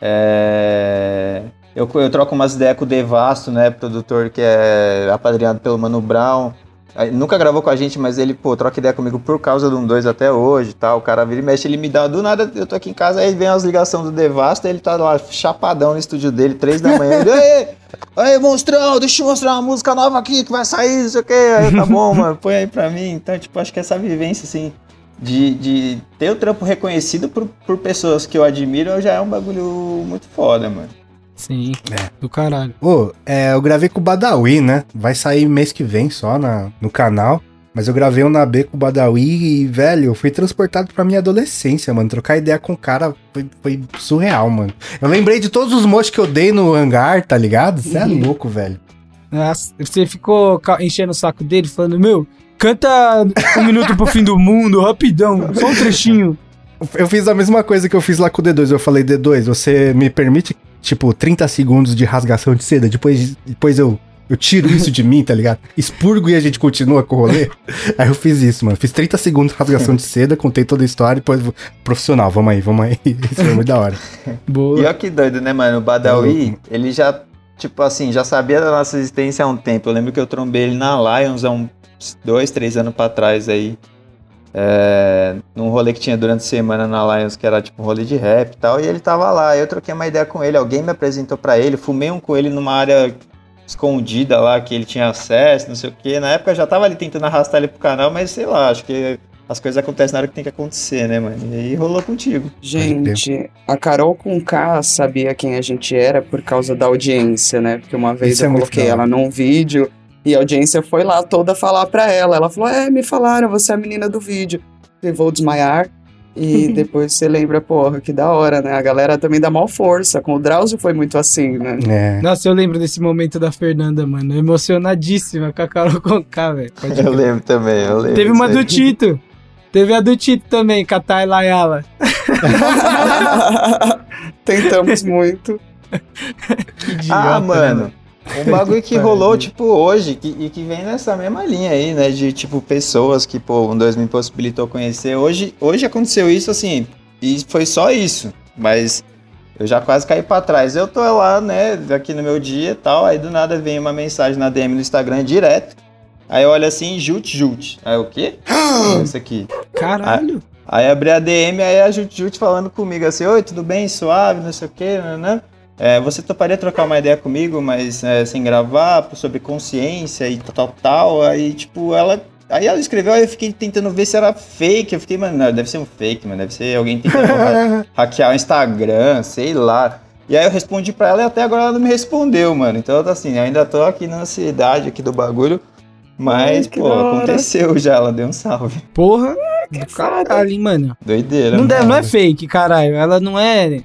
é... Eu, eu troco umas ideias com o Devasto, né? Produtor que é apadrinhado pelo Mano Brown. Nunca gravou com a gente, mas ele, pô, troca ideia comigo por causa do 1-2 até hoje tal. O cara vira e mexe, ele me dá do nada, eu tô aqui em casa, aí vem as ligações do Devasta, ele tá lá chapadão no estúdio dele, três da manhã. Ele, aí, aí, monstrão, deixa eu mostrar uma música nova aqui que vai sair, não sei o que. Aí, tá bom, mano, põe aí pra mim. Então, tipo, acho que essa vivência, assim, de, de ter o trampo reconhecido por, por pessoas que eu admiro já é um bagulho muito foda, mano. Sim, do caralho. Ô, é, eu gravei com o Badawi, né? Vai sair mês que vem só na, no canal. Mas eu gravei um na B com o Badawi e, velho, eu fui transportado pra minha adolescência, mano. Trocar ideia com o cara foi, foi surreal, mano. Eu lembrei de todos os mochos que eu dei no hangar, tá ligado? Você é louco, velho. Nossa, Você ficou enchendo o saco dele, falando, meu, canta um minuto pro fim do mundo, rapidão, só um trechinho. Eu fiz a mesma coisa que eu fiz lá com o D2. Eu falei, D2, você me permite, tipo, 30 segundos de rasgação de seda? Depois, depois eu Eu tiro isso de mim, tá ligado? Expurgo e a gente continua com o rolê. Aí eu fiz isso, mano. Fiz 30 segundos de rasgação de seda, contei toda a história e depois. Profissional, vamos aí, vamos aí. Isso foi muito da hora. Boa. E olha que doido, né, mano? O Badawi, ele já, tipo assim, já sabia da nossa existência há um tempo. Eu lembro que eu trombei ele na Lions há uns dois, três anos pra trás aí. É, num rolê que tinha durante a semana na Lions, que era tipo um rolê de rap e tal, e ele tava lá. Eu troquei uma ideia com ele, alguém me apresentou pra ele, fumei um com ele numa área escondida lá, que ele tinha acesso, não sei o que. Na época eu já tava ali tentando arrastar ele pro canal, mas sei lá, acho que as coisas acontecem na hora que tem que acontecer, né, mano? E aí rolou contigo. Gente, a Carol com K sabia quem a gente era por causa da audiência, né? Porque uma vez Isso é eu muito coloquei ela num vídeo e a audiência foi lá toda falar pra ela. Ela falou: É, me falaram, você é a menina do vídeo. Eu vou desmaiar. E depois você lembra, porra, que da hora, né? A galera também dá mal força. Com o Drauzio foi muito assim, né? É. Nossa, eu lembro desse momento da Fernanda, mano. Emocionadíssima com a Carol Conká, velho. Eu lembro também, eu lembro. Teve uma do Tito. Teve a do Tito também, com a Thay Layala. Tentamos muito. Que idiota, Ah, né, mano. Um bagulho que rolou, tipo, hoje, que- e que vem nessa mesma linha aí, né? De, tipo, pessoas que, pô, um 2 me possibilitou conhecer. Hoje, hoje aconteceu isso, assim, e foi só isso. Mas eu já quase caí pra trás. Eu tô lá, né, aqui no meu dia e tal, aí do nada vem uma mensagem na DM no Instagram direto. Aí eu olho assim, Jut Jut. Aí o quê? Isso aqui. Caralho. Aí abri a DM, aí a Jut Jut falando comigo assim, oi, tudo bem, suave, não sei o que, né? É, você toparia trocar uma ideia comigo, mas é, sem gravar, sobre consciência e tal, tal, tal. Aí, tipo, ela. Aí ela escreveu, aí eu fiquei tentando ver se era fake. Eu fiquei, mano, não, deve ser um fake, mano. Deve ser alguém tentando ha- hackear o Instagram, sei lá. E aí eu respondi pra ela e até agora ela não me respondeu, mano. Então, assim, ainda tô aqui na ansiedade aqui do bagulho. Mas, Ai, que pô, aconteceu já, ela deu um salve. Porra. Do caralho, mano. Doideira. Não, mano. deve, não é fake, caralho. Ela não é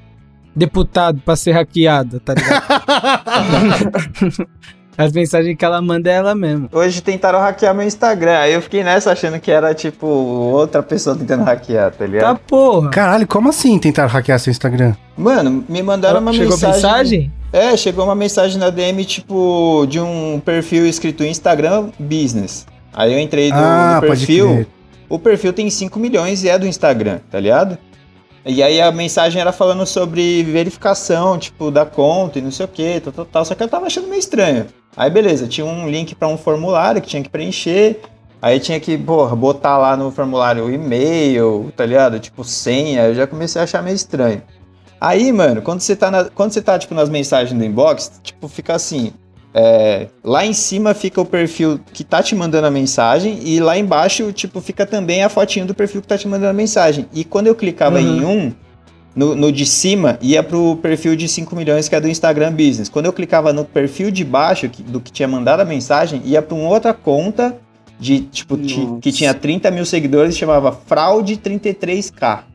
deputado pra ser hackeada, tá ligado? As mensagens que ela manda é ela mesmo. Hoje tentaram hackear meu Instagram. Aí eu fiquei nessa achando que era tipo outra pessoa tentando hackear, tá Tá ligado? porra. Caralho, como assim tentaram hackear seu Instagram? Mano, me mandaram uma Chegou mensagem. mensagem? É, chegou uma mensagem na DM, tipo, de um perfil escrito Instagram Business. Aí eu entrei no, ah, no pode perfil. crer. O perfil tem 5 milhões e é do Instagram, tá ligado? E aí a mensagem era falando sobre verificação, tipo, da conta e não sei o que, tal, tal, tal. Só que eu tava achando meio estranho. Aí beleza, tinha um link pra um formulário que tinha que preencher. Aí tinha que, porra, botar lá no formulário o e-mail, tá ligado? Tipo, senha. Eu já comecei a achar meio estranho. Aí, mano, quando você tá, na- quando você tá tipo, nas mensagens do inbox, tipo, fica assim. É, lá em cima fica o perfil que tá te mandando a mensagem e lá embaixo, tipo, fica também a fotinho do perfil que tá te mandando a mensagem. E quando eu clicava Uhum. em um, no, no de cima, ia pro perfil de 5 milhões que é do Instagram Business. Quando eu clicava no perfil de baixo, que- do que tinha mandado a mensagem, ia pra uma outra conta de, tipo, ti- que tinha 30 mil seguidores e chamava Fraude 33K.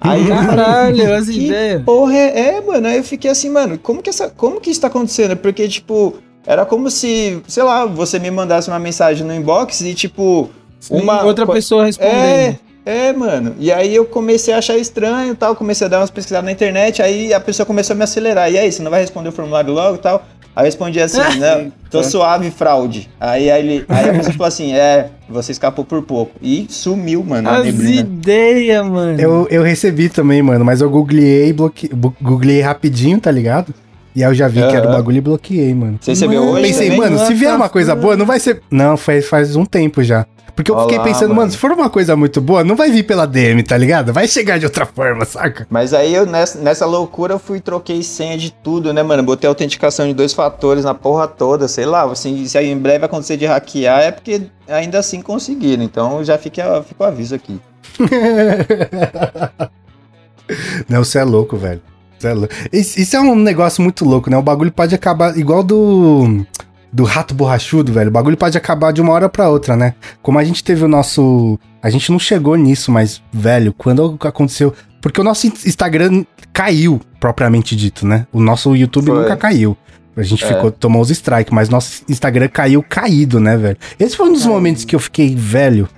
Aí eu falei, Caralho, as que ideias. Porra, é, é, mano. Aí eu fiquei assim, mano, como que, essa, como que isso tá acontecendo? Porque, tipo, era como se, sei lá, você me mandasse uma mensagem no inbox e, tipo, uma. Outra pessoa respondendo. É, é, mano. E aí eu comecei a achar estranho e tal, comecei a dar umas pesquisadas na internet, aí a pessoa começou a me acelerar. E aí, você não vai responder o formulário logo e tal? Aí eu respondi assim, né? Tô suave, fraude. Aí, aí, ele, aí a pessoa falou assim, é, você escapou por pouco. E sumiu, mano, a As neblina. ideias, mano. Eu, eu recebi também, mano, mas eu googleei, bloque... googleei rapidinho, tá ligado? E aí eu já vi que era o bagulho e bloqueei, mano. Você recebeu Mano, hoje Pensei, também? mano, se vier uma coisa boa, não vai ser. Não, faz, faz um tempo já. Porque eu Olha fiquei pensando, mano. se for uma coisa muito boa, não vai vir pela DM, tá ligado? Vai chegar de outra forma, saca? Mas aí eu, nessa, nessa loucura, eu fui troquei senha de tudo, né, mano? Botei autenticação de dois fatores na porra toda, sei lá. Assim, se aí em breve acontecer de hackear, é porque ainda assim conseguiram. Então já fica, fica o aviso aqui. Não, você é louco, velho. Cê é louco. Isso, isso é um negócio muito louco, né? O bagulho pode acabar igual do. Do rato borrachudo, velho. O bagulho pode acabar de uma hora pra outra, né? Como a gente teve o nosso. A gente não chegou nisso, mas, velho, quando aconteceu. Porque o nosso Instagram caiu, propriamente dito, né? O nosso YouTube Foi. nunca caiu. A gente É. ficou, tomou os strikes, mas nosso Instagram caiu caído, né, velho? Esse foi um dos Caiu. momentos que eu fiquei velho.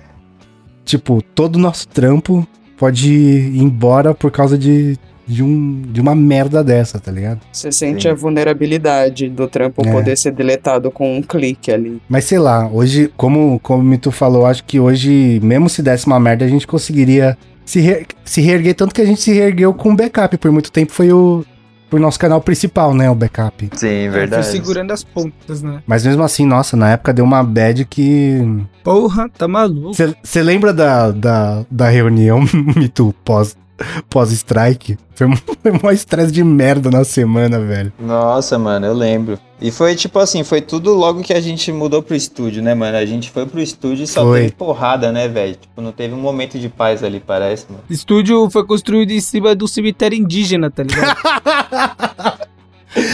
Tipo, todo o nosso trampo pode ir embora por causa de, de, um, de uma merda dessa, tá ligado? Você sente Sim. a vulnerabilidade do trampo É. poder ser deletado com um clique ali. Mas sei lá, hoje, como, como o Mito falou, acho que hoje, mesmo se desse uma merda, a gente conseguiria se, re- se reerguer. Tanto que a gente se reergueu com o backup. Por muito tempo foi o, o nosso canal principal, né? O backup. Sim, Foi verdade. segurando as pontas, né? Mas mesmo assim, nossa, na época deu uma bad que. Porra, tá maluco. Você lembra da, da, da reunião, Mito, pós- pós-strike? foi foi um estresse de merda na semana, velho. Nossa, mano, eu lembro. E foi tipo assim, foi tudo logo que a gente mudou pro estúdio, né, mano? A gente foi pro estúdio e só Foi. teve porrada, né, velho? Tipo, não teve um momento de paz ali, parece, mano. O estúdio foi construído em cima do cemitério indígena, tá ligado?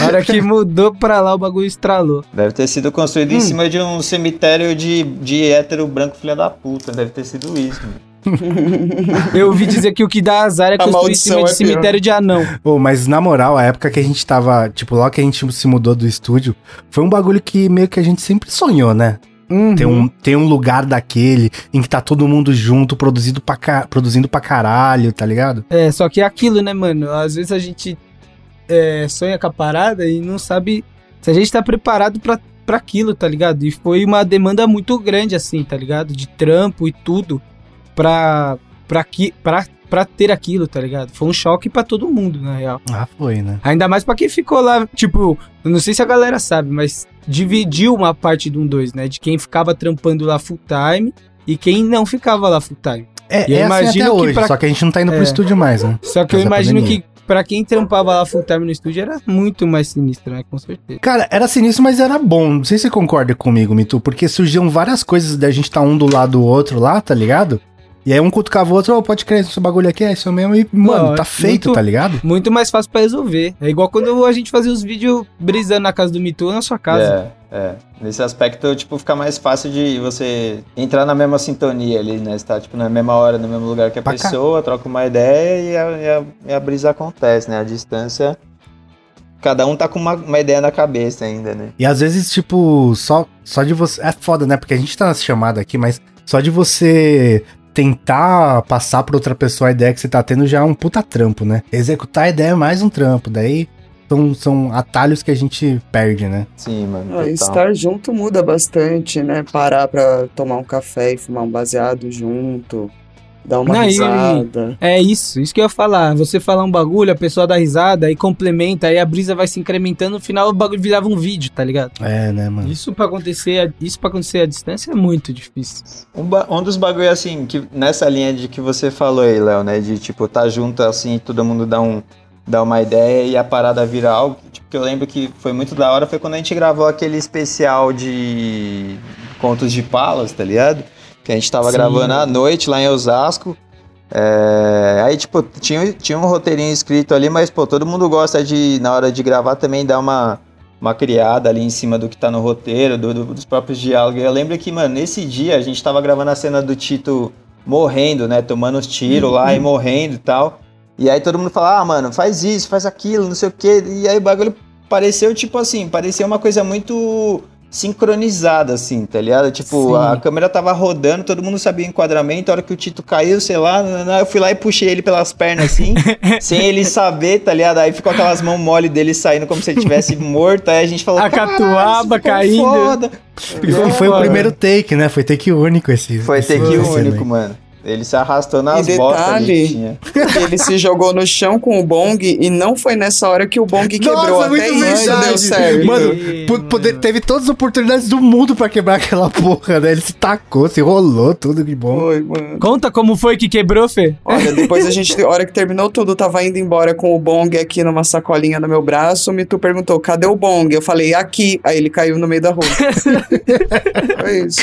Na hora que mudou pra lá, o bagulho estralou. Deve ter sido construído Hum. em cima de um cemitério de, de hétero branco filha da puta. Deve ter sido isso, mano. Eu ouvi dizer que o que dá azar é construir em cima de é cemitério de anão. Pô, mas na moral, a época que a gente tava, tipo, logo que a gente se mudou do estúdio, foi um bagulho que meio que a gente sempre sonhou, né? Uhum. Tem um, tem um lugar daquele em que tá todo mundo junto, produzido pra, ca- produzindo pra caralho, tá ligado? É, só que é aquilo, né, mano? Às vezes a gente é, sonha com a parada e não sabe se a gente tá preparado pra, pra aquilo, tá ligado? E foi uma demanda muito grande, assim, tá ligado? De trampo e tudo pra, pra, que, pra, pra ter aquilo, tá ligado? Foi um choque pra todo mundo, na real. Ah, foi, né? Ainda mais pra quem ficou lá, tipo, eu não sei se a galera sabe, mas dividiu uma parte do 1-2, né? De quem ficava trampando lá full time e quem não ficava lá full time. É, E eu é assim imagino até que hoje, pra- só que a gente não tá indo pro É. estúdio mais, né? Só que eu imagino pandemia. que pra quem trampava lá full time no estúdio era muito mais sinistro, né? Com certeza. Cara, era sinistro, mas era bom. Não sei se você concorda comigo, Mitu, porque surgiam várias coisas da gente tá um do lado do outro lá, tá ligado? E aí um cutucava o outro, ó, pode crer, esse bagulho aqui é isso mesmo. E, mano, Não, tá é feito, muito- tá ligado? Muito mais fácil pra resolver. É igual quando a gente fazia os vídeos brisando na casa do Mitu na sua casa. É, é. Nesse aspecto, tipo, fica mais fácil de você entrar na mesma sintonia ali, né? Você tá, tipo, na mesma hora, no mesmo lugar que a Pra cá. pessoa, troca uma ideia e a, e a- e a brisa acontece, né? A distância. Cada um tá com uma, uma ideia na cabeça ainda, né? E às vezes, tipo, só, só de você. É foda, né? Porque a gente tá nessa chamada aqui, mas só de você tentar passar pra outra pessoa a ideia que você tá tendo já é um puta trampo, né? Executar a ideia é mais um trampo. Daí são, são atalhos que a gente perde, né? Sim, mano. Ah, total. estar junto muda bastante, né? Parar pra tomar um café e fumar um baseado junto, dar uma Não, e- risada. É isso, isso que eu ia falar. Você falar um bagulho, a pessoa dá risada, aí complementa, aí a brisa vai se incrementando, no final o bagulho virava um vídeo, tá ligado? É, né, mano? Isso pra acontecer, isso para acontecer à distância é muito difícil. Um, um dos bagulho assim, que nessa linha de que você falou aí, Léo, né? De tipo, tá junto assim, todo mundo dá, um, dá uma ideia e a parada vira algo. Tipo, que eu lembro que foi muito da hora, foi quando a gente gravou aquele especial de contos de palas, tá ligado? Que a gente tava Sim. gravando à noite lá em Osasco. É, aí, tipo, tinha, tinha um roteirinho escrito ali, mas, pô, todo mundo gosta de, na hora de gravar, também dar uma, uma criada ali em cima do que tá no roteiro, do- do- dos próprios diálogos. Eu lembro que, mano, nesse dia a gente tava gravando a cena do Tito morrendo, né? Tomando os tiros lá e morrendo e tal. E aí todo mundo fala, ah, mano, faz isso, faz aquilo, não sei o quê. E aí o bagulho pareceu, tipo assim, parecia uma coisa muito sincronizada, assim, tá ligado? Tipo, Sim. a câmera tava rodando, todo mundo sabia o enquadramento, a hora que o Tito caiu, sei lá, eu fui lá e puxei ele pelas pernas, assim, sem ele saber, tá ligado? Aí ficou aquelas mãos mole dele saindo como se ele tivesse morto, aí a gente falou, A "Caralho, catuaba caindo." Foda. E foi, foi o primeiro take, né? Foi take único esse. Foi que esse único, aí. mano. Ele se arrastou nas E botas detalhe, ele se jogou no chão com o bong e não foi nessa hora que o bong quebrou. Nossa, Até muito isso verdade. deu certo. Mano, poder- teve todas as oportunidades do mundo pra quebrar aquela porra, né? Ele se tacou, se rolou, tudo de bom. Foi, mano. Conta como foi que quebrou, Fê? Olha, depois a gente, a hora que terminou tudo, tava indo embora com o bong aqui numa sacolinha no meu braço. O Mitu perguntou, cadê o bong? Eu falei, aqui. Aí ele caiu no meio da rua. Foi isso.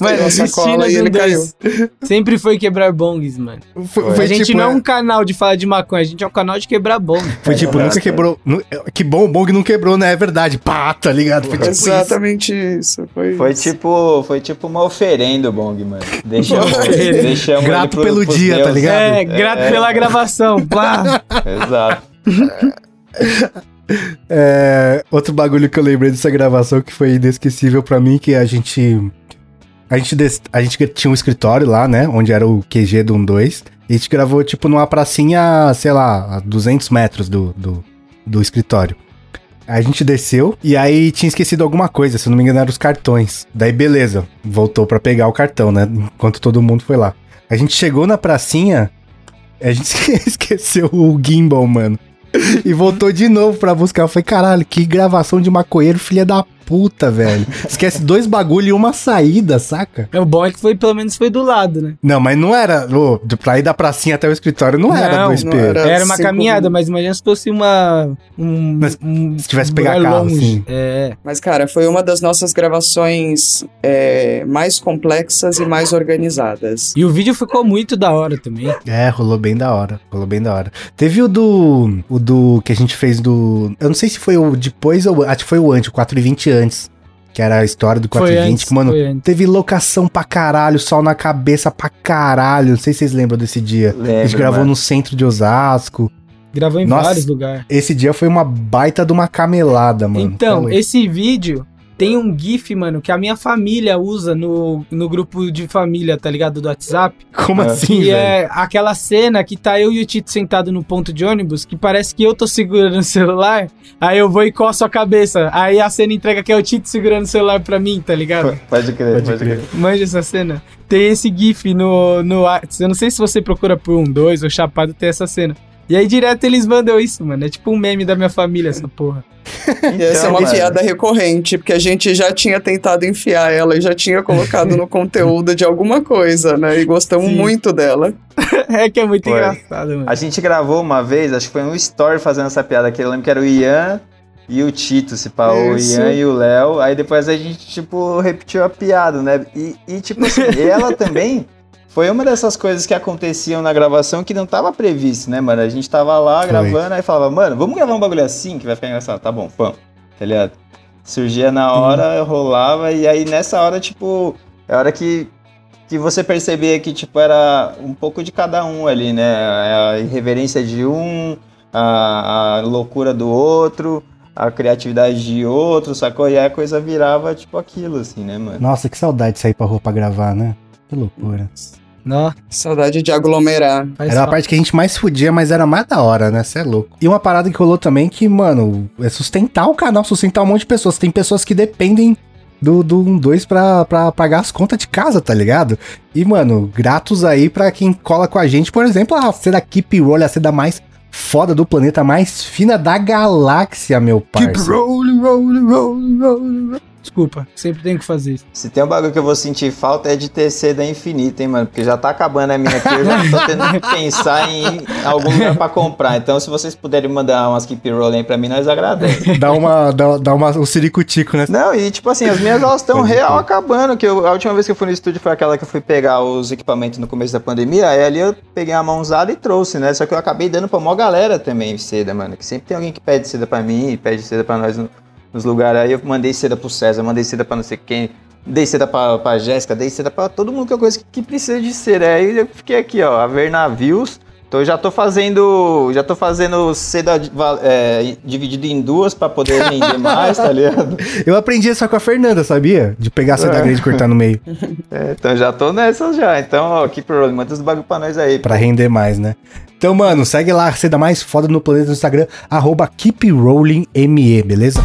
Mano, sacola e ele caiu. dois sempre foi quebrar bongs, mano. Foi, a foi gente tipo, não é é- um canal de falar de maconha, a gente é um canal de quebrar bong. Foi tipo, nunca quebrou. nu- Que bom, o Bong não quebrou, né? É verdade. Pá, tá ligado? Foi tipo isso. Exatamente isso. Foi, Foi isso. tipo, foi tipo uma oferenda o Bong, mano. Deixamos, deixamos Grato ele pro- pelo dia, tá ligado? É, grato É. pela gravação. Pá. Exato. É, outro bagulho que eu lembrei dessa gravação que foi inesquecível pra mim, que a gente. A gente, a gente tinha um escritório lá, né? Onde era o QG do 12. E a gente gravou, tipo, numa pracinha, sei lá, a 200 metros do, do, do escritório. A gente desceu e aí tinha esquecido alguma coisa, se não me engano eram os cartões. Daí beleza, voltou pra pegar o cartão, né? Enquanto todo mundo foi lá. A gente chegou na pracinha, a gente esqueceu o gimbal, mano. E voltou de novo pra buscar. Eu falei, caralho, que gravação de maconheiro, filha da puta, velho. Esquece dois bagulho e uma saída, saca? O bom é que foi, pelo menos foi do lado, né? Não, mas não era. ô, pra ir da pracinha até o escritório não, era Não, dois não P. era. Era uma caminhada, mas imagina se fosse uma. Um, Mas um se tivesse que lugar pegar carro, assim. É. Mas, cara, foi uma das nossas gravações é, mais complexas e mais organizadas. E o vídeo ficou muito da hora também. É, rolou bem da hora. Rolou bem da hora. Teve o do. O do. Que a gente fez do. Eu não sei se foi o depois ou. Acho que foi o antes, o 4 e 20 antes. Que era a história do 4 Foi e 20. antes, que, mano, teve locação pra caralho, sol na cabeça pra caralho. Não sei se vocês lembram desse dia. a gente gravou mano. no centro de Osasco. Gravou em Nossa. vários lugares. Esse dia foi uma baita de uma camelada, mano. Então, Falei. esse vídeo tem um GIF, mano, que a minha família usa no, no grupo de família, tá ligado? Do WhatsApp. Como É. assim, que velho? é aquela cena que tá eu e o Tito sentado no ponto de ônibus, que parece que eu tô segurando o celular, aí eu vou e coço a cabeça. Aí a cena entrega que é o Tito segurando o celular pra mim, tá ligado? Pode crer, Pode pode, crer. crer. Manja essa cena. Tem esse GIF no, no Whats. Eu não sei se você procura por um, dois ou chapado, tem essa cena. E aí direto eles mandam isso, mano. É tipo um meme da minha família, essa porra. E essa é uma mano, piada recorrente, porque a gente já tinha tentado enfiar ela e já tinha colocado no conteúdo de alguma coisa, né? E gostamos Sim. muito dela. É que é muito Foi. engraçado, mano. A gente gravou uma vez, acho que foi um story fazendo essa piada aqui. Eu lembro que era o Ian e o Tito, se pá, o. Ian e o Léo. Aí depois a gente, tipo, repetiu a piada, né? E, e, tipo assim, ela também foi uma dessas coisas que aconteciam na gravação que não tava previsto, né, mano? A gente tava lá Foi. gravando, aí falava, mano, vamos gravar um bagulho assim que vai ficar engraçado. Tá bom, vamos. Tá ligado? Surgia na hora, rolava, e aí nessa hora, tipo, é a hora que, que você percebia que, tipo, era um pouco de cada um ali, né? A irreverência de um, a, a loucura do outro, a criatividade de outro, sacou? E aí a coisa virava, tipo, aquilo, assim, né, mano? Nossa, que saudade de sair pra rua pra gravar, né? Que loucura. Não, Saudade de aglomerar. faz Era a parte que a gente mais fudia, mas era mais da hora, né? Você é louco. E uma parada que rolou também que, mano, é sustentar o canal, sustentar um monte de pessoas. Tem pessoas que dependem do, do 1-2 pra, pra pagar as contas de casa, tá ligado? E, mano, gratos aí pra quem cola com a gente. Por exemplo, a seda Keep Roll, a seda mais foda do planeta, mais fina da galáxia, meu Keep parceiro. rolling, rolling, rolling, rolling. rolling. Desculpa, sempre tenho que fazer isso. Se tem um bagulho que eu vou sentir falta é de ter seda infinita, hein, mano? Porque já tá acabando a minha aqui, eu já tô tendo que pensar em algum lugar pra comprar. Então, se vocês puderem mandar umas keep rolling pra mim, nós agradecemos. Dá uma, dá, dá uma, um ciricutico, né? Não, e tipo assim, as minhas elas estão real acabando. Que eu- a última vez que eu fui no estúdio foi aquela que eu fui pegar os equipamentos no começo da pandemia. Aí ali eu peguei a mãozada e trouxe, né? Só que eu acabei dando pra mó galera também seda, mano. Que sempre tem alguém que pede seda pra mim, pede seda pra nós no- nos lugares. Aí eu mandei seda pro César, mandei seda pra não sei quem. Dei seda pra, pra Jéssica, dei seda pra todo mundo que eu conheço que, que precisa de seda. Aí eu fiquei aqui, ó, a ver navios. Então eu já tô fazendo. Já tô fazendo seda é, dividido em duas pra poder render mais, tá ligado? Eu aprendi isso com a Fernanda, sabia? De pegar a seda É. grande e cortar no meio. É, então já tô nessas já. Então, ó, keep rolling, manda os bagulho pra nós aí. Pra render mais, né? Então, mano, segue lá a seda mais foda no planeta no Instagram, arroba KeepRollingME, beleza?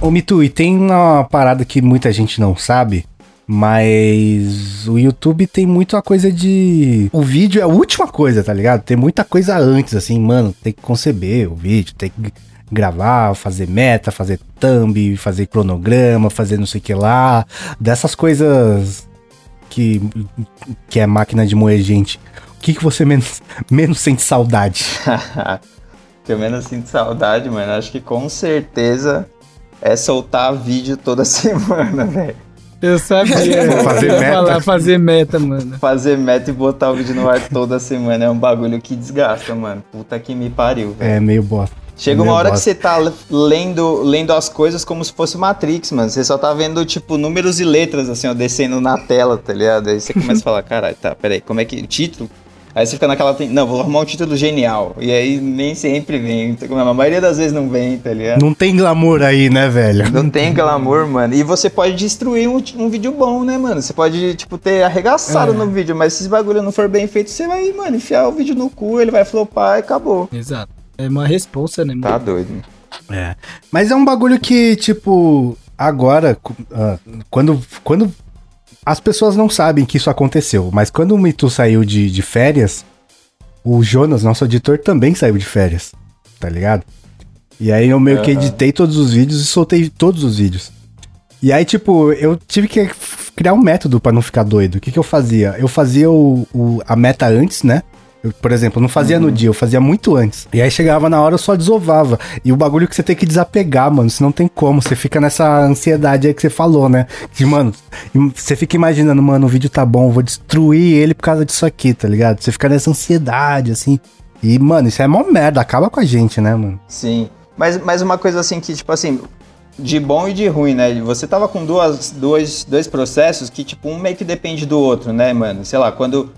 Ô, Mitu, e tem uma parada que muita gente não sabe, mas o YouTube tem muito a coisa de... O vídeo é a última coisa, tá ligado? Tem muita coisa antes, assim, mano, tem que conceber o vídeo, tem que gravar, fazer meta, fazer thumb, fazer cronograma, fazer não sei o que lá, dessas coisas que, que é máquina de moer gente. O que, que você menos, menos sente saudade? que eu menos sinto saudade, mano. Acho que com certeza é soltar vídeo toda semana, velho. Eu sabia. Fazer meta. falar fazer meta, mano. Fazer meta e botar o vídeo no ar toda semana é um bagulho que desgasta, mano. Puta que me pariu, velho. É meio bosta. Chega uma hora que você tá lendo, lendo as coisas como se fosse Matrix, mano. Você só tá vendo, tipo, números e letras, assim, ó, descendo na tela, tá ligado? Aí você começa a falar, caralho, tá, peraí, como é que. Título? Aí você fica naquela. Não, vou arrumar um título genial. E aí nem sempre vem. A maioria das vezes não vem, tá ligado? Não tem glamour aí, né, velho? Não tem amor, mano. E você pode destruir um, um vídeo bom, né, mano? Você pode, tipo, ter arregaçado É. no vídeo, mas se esse bagulho não for bem feito, você vai, mano, enfiar o vídeo no cu, ele vai flopar e acabou. Exato. É uma responsa, né, mano? Tá doido. É. Mas é um bagulho que, tipo, agora, ah, quando, quando as pessoas não sabem que isso aconteceu, mas quando o Mitu saiu de, de férias, o Jonas, nosso editor, também saiu de férias, tá ligado? E aí eu meio que editei todos os vídeos e soltei todos os vídeos. E aí, tipo, eu tive que criar um método pra não ficar doido. O que, que eu fazia? Eu fazia o, o- a meta antes, né? Eu, por exemplo, eu não fazia no dia, eu fazia muito antes. E aí chegava na hora, eu só desovava. E o bagulho que você tem que desapegar, mano, senão não tem como. Você fica nessa ansiedade aí que você falou, né? Que, mano, você fica imaginando, mano, o vídeo tá bom, eu vou destruir ele por causa disso aqui, tá ligado? Você fica nessa ansiedade, assim. E, mano, isso é mó merda, acaba com a gente, né, mano? Sim. Mas, mas uma coisa assim que, tipo assim, de bom e de ruim, né? Você tava com duas, dois, dois processos que, tipo, um meio que depende do outro, né, mano? Sei lá, quando,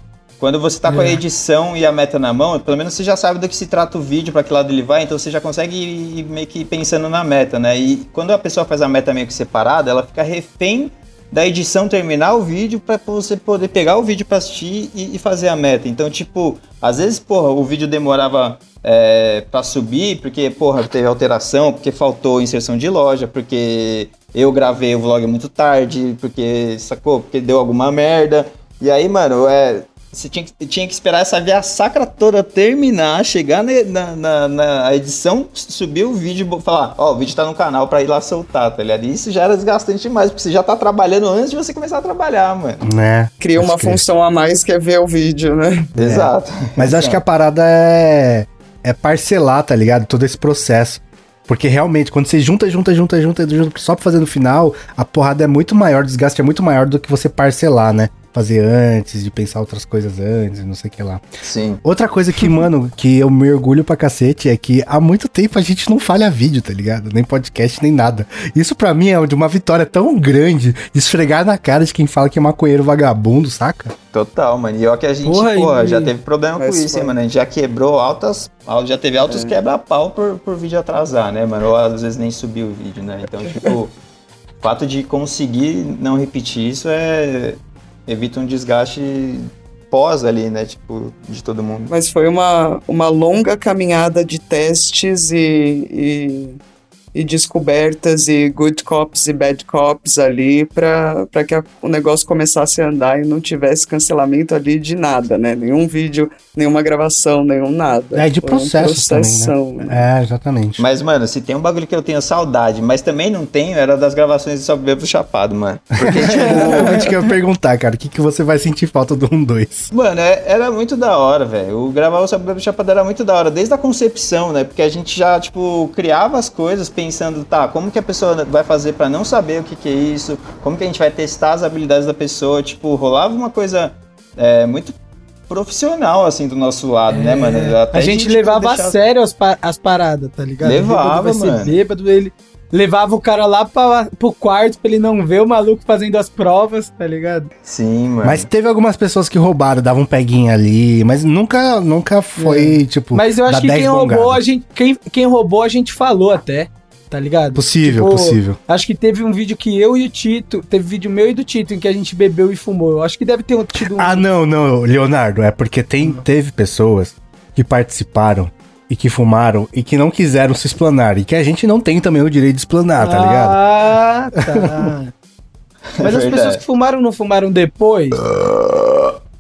quando você tá com a É. edição e a meta na mão, pelo menos você já sabe do que se trata o vídeo, pra que lado ele vai, então você já consegue ir meio que pensando na meta, né? E quando a pessoa faz a meta meio que separada, ela fica refém da edição terminar o vídeo pra você poder pegar o vídeo pra assistir e, e fazer a meta. Então, tipo, às vezes, porra, o vídeo demorava é, para subir porque, porra, teve alteração, porque faltou inserção de loja, porque eu gravei o vlog muito tarde, porque, sacou? Porque deu alguma merda. E aí, mano, é, você tinha que, tinha que esperar essa via sacra toda terminar, chegar na, na, na- na edição, subir o vídeo e falar, ó, o vídeo tá no canal pra ir lá soltar, tá ligado? E isso já era desgastante demais, porque você já tá trabalhando antes de você começar a trabalhar, mano. Né? Cria uma Acho que- função a mais que é ver o vídeo, né? Exato. Mas acho que a parada é, é parcelar, tá ligado? Todo esse processo. Porque realmente, quando você junta, junta, junta, junta, junta, só pra fazer no final, a porrada é muito maior, o desgaste é muito maior do que você parcelar, né? Fazer antes, de pensar outras coisas antes, não sei o que lá. Sim. Outra coisa que, mano, que eu me orgulho pra cacete é que há muito tempo a gente não falha vídeo, tá ligado? Nem podcast, nem nada. Isso pra mim é de uma vitória tão grande de esfregar na cara de quem fala que é maconheiro vagabundo, saca? Total, mano. E ó que a gente, Porra, porra, já teve problema com isso, hein, mano. A gente já quebrou altas. al- Já teve altos quebra-pau por, por vídeo atrasar, né, mano? Ou às vezes nem subir o vídeo, né? Então, tipo, o fato de conseguir não repetir isso é. Evita um desgaste pós ali, né? Tipo, de todo mundo. Mas foi uma, uma longa caminhada de testes e, e, e descobertas e good cops e bad cops ali pra pra que a- o negócio começasse a andar e não tivesse cancelamento ali de nada, né? Nenhum vídeo, nenhuma gravação, nenhum nada. É, de Foi processos também, né? né? É, exatamente. Mas, mano, se tem um bagulho que eu tenho saudade, mas também não tenho, era das gravações de Só Bebo Chapado, mano. Porque, tipo, o que eu ia perguntar, cara. O que, que você vai sentir falta do 1-2? Mano, é- era muito da hora, velho. O gravar o Sabe Chapado era muito da hora, desde a concepção, né? Porque a gente já, tipo, criava as coisas pensando, tá, como que a pessoa vai fazer pra não saber o que, que é isso? Como que a gente vai testar as habilidades da pessoa? Tipo, rolava uma coisa é, muito profissional, assim, do nosso lado, né, mano? Até A gente de, tipo, levava deixar- a sério as, pa- as paradas, tá ligado? Levava, O mano. bêbado, ele levava o cara lá pra, pro quarto pra ele não ver o maluco fazendo as provas, tá ligado? Sim, mano. Mas teve algumas pessoas que roubaram, davam um peguinha ali, mas nunca, nunca foi, tipo. Mas eu acho que 10 quem roubou, a gente, quem, quem roubou, a gente falou até, tá ligado? Possível, Tipo, possível. Acho que teve um vídeo que eu e o Tito, teve vídeo meu e do Tito em que a gente bebeu e fumou. Eu acho que deve ter um- tido um. Ah, não, não, Leonardo, é porque tem, teve pessoas que participaram e que fumaram e que não quiseram se explanar. E que a gente não tem também o direito de explanar, tá ligado? Ah, tá. Mas as verdade. pessoas que fumaram não fumaram depois?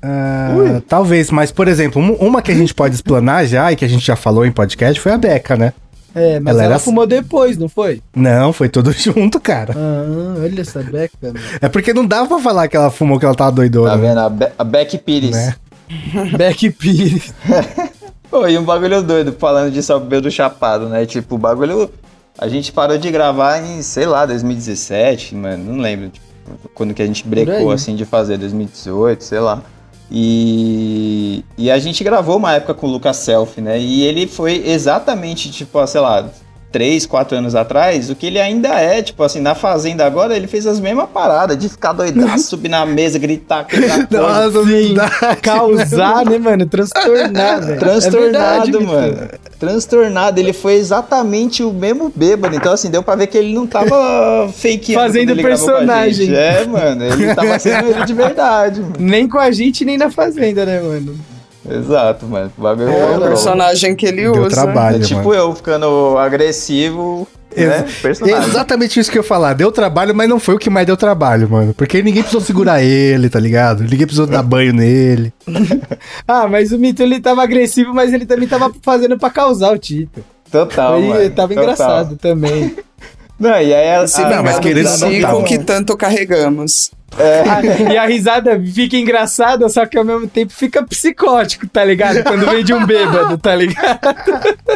Ah, talvez, mas por exemplo, um- uma que a gente pode explanar já e que a gente já falou em podcast foi a Beca, né? É, mas Ela ela, era- fumou depois, não foi? Não, foi tudo junto, cara. Ah, olha essa beca, mano. É porque não dava pra falar que ela fumou que ela tava doidona. Tá vendo? A, Be a Beck Pires. Né? Beck Pires. Pô, e um bagulho doido, falando de Bebo do Chapado, né? Tipo, o bagulho. A gente parou de gravar em, sei lá, 2017, mano, não lembro. tipo, quando que a gente brecou, assim, de fazer, 2018, sei lá. E, e a gente gravou uma época com o Lucas Selfie, né? E ele foi exatamente, tipo, sei lá, 3, 4 anos atrás, o que ele ainda é, tipo assim, na fazenda agora, ele fez as mesmas paradas, de ficar doidaço, subir na mesa, gritar, coisa. Nossa, verdade. Causar, né, mano? Transtornar, velho. É Transtornado, verdade, mano. Transtornado. Ele foi exatamente o mesmo bêbado. Então, assim, deu pra ver que ele não tava fakeando. Fazendo personagem. É, mano. Ele tava sendo ele de verdade, mano. Nem com a gente, nem na fazenda, né, mano? Exato, mano. O bagulho É foi o personagem que ele Deu usa. trabalho, É tipo mano. eu ficando agressivo, né? Ex-. Exatamente isso que eu ia falar. Deu trabalho, mas não foi o que mais deu trabalho, mano. Porque ninguém precisou segurar ele, tá ligado? Ninguém precisou dar banho nele. Ah, mas o Mito, ele tava agressivo, mas ele também tava fazendo pra causar o Tito. Total, Foi- mano. tava total. engraçado também. Não, e aí a, Se a- Não, mas querendo não, ciclo tava. que tanto carregamos. Ah, e a risada fica engraçada, só que ao mesmo tempo fica psicótico, tá ligado? Quando vem de um bêbado, tá ligado?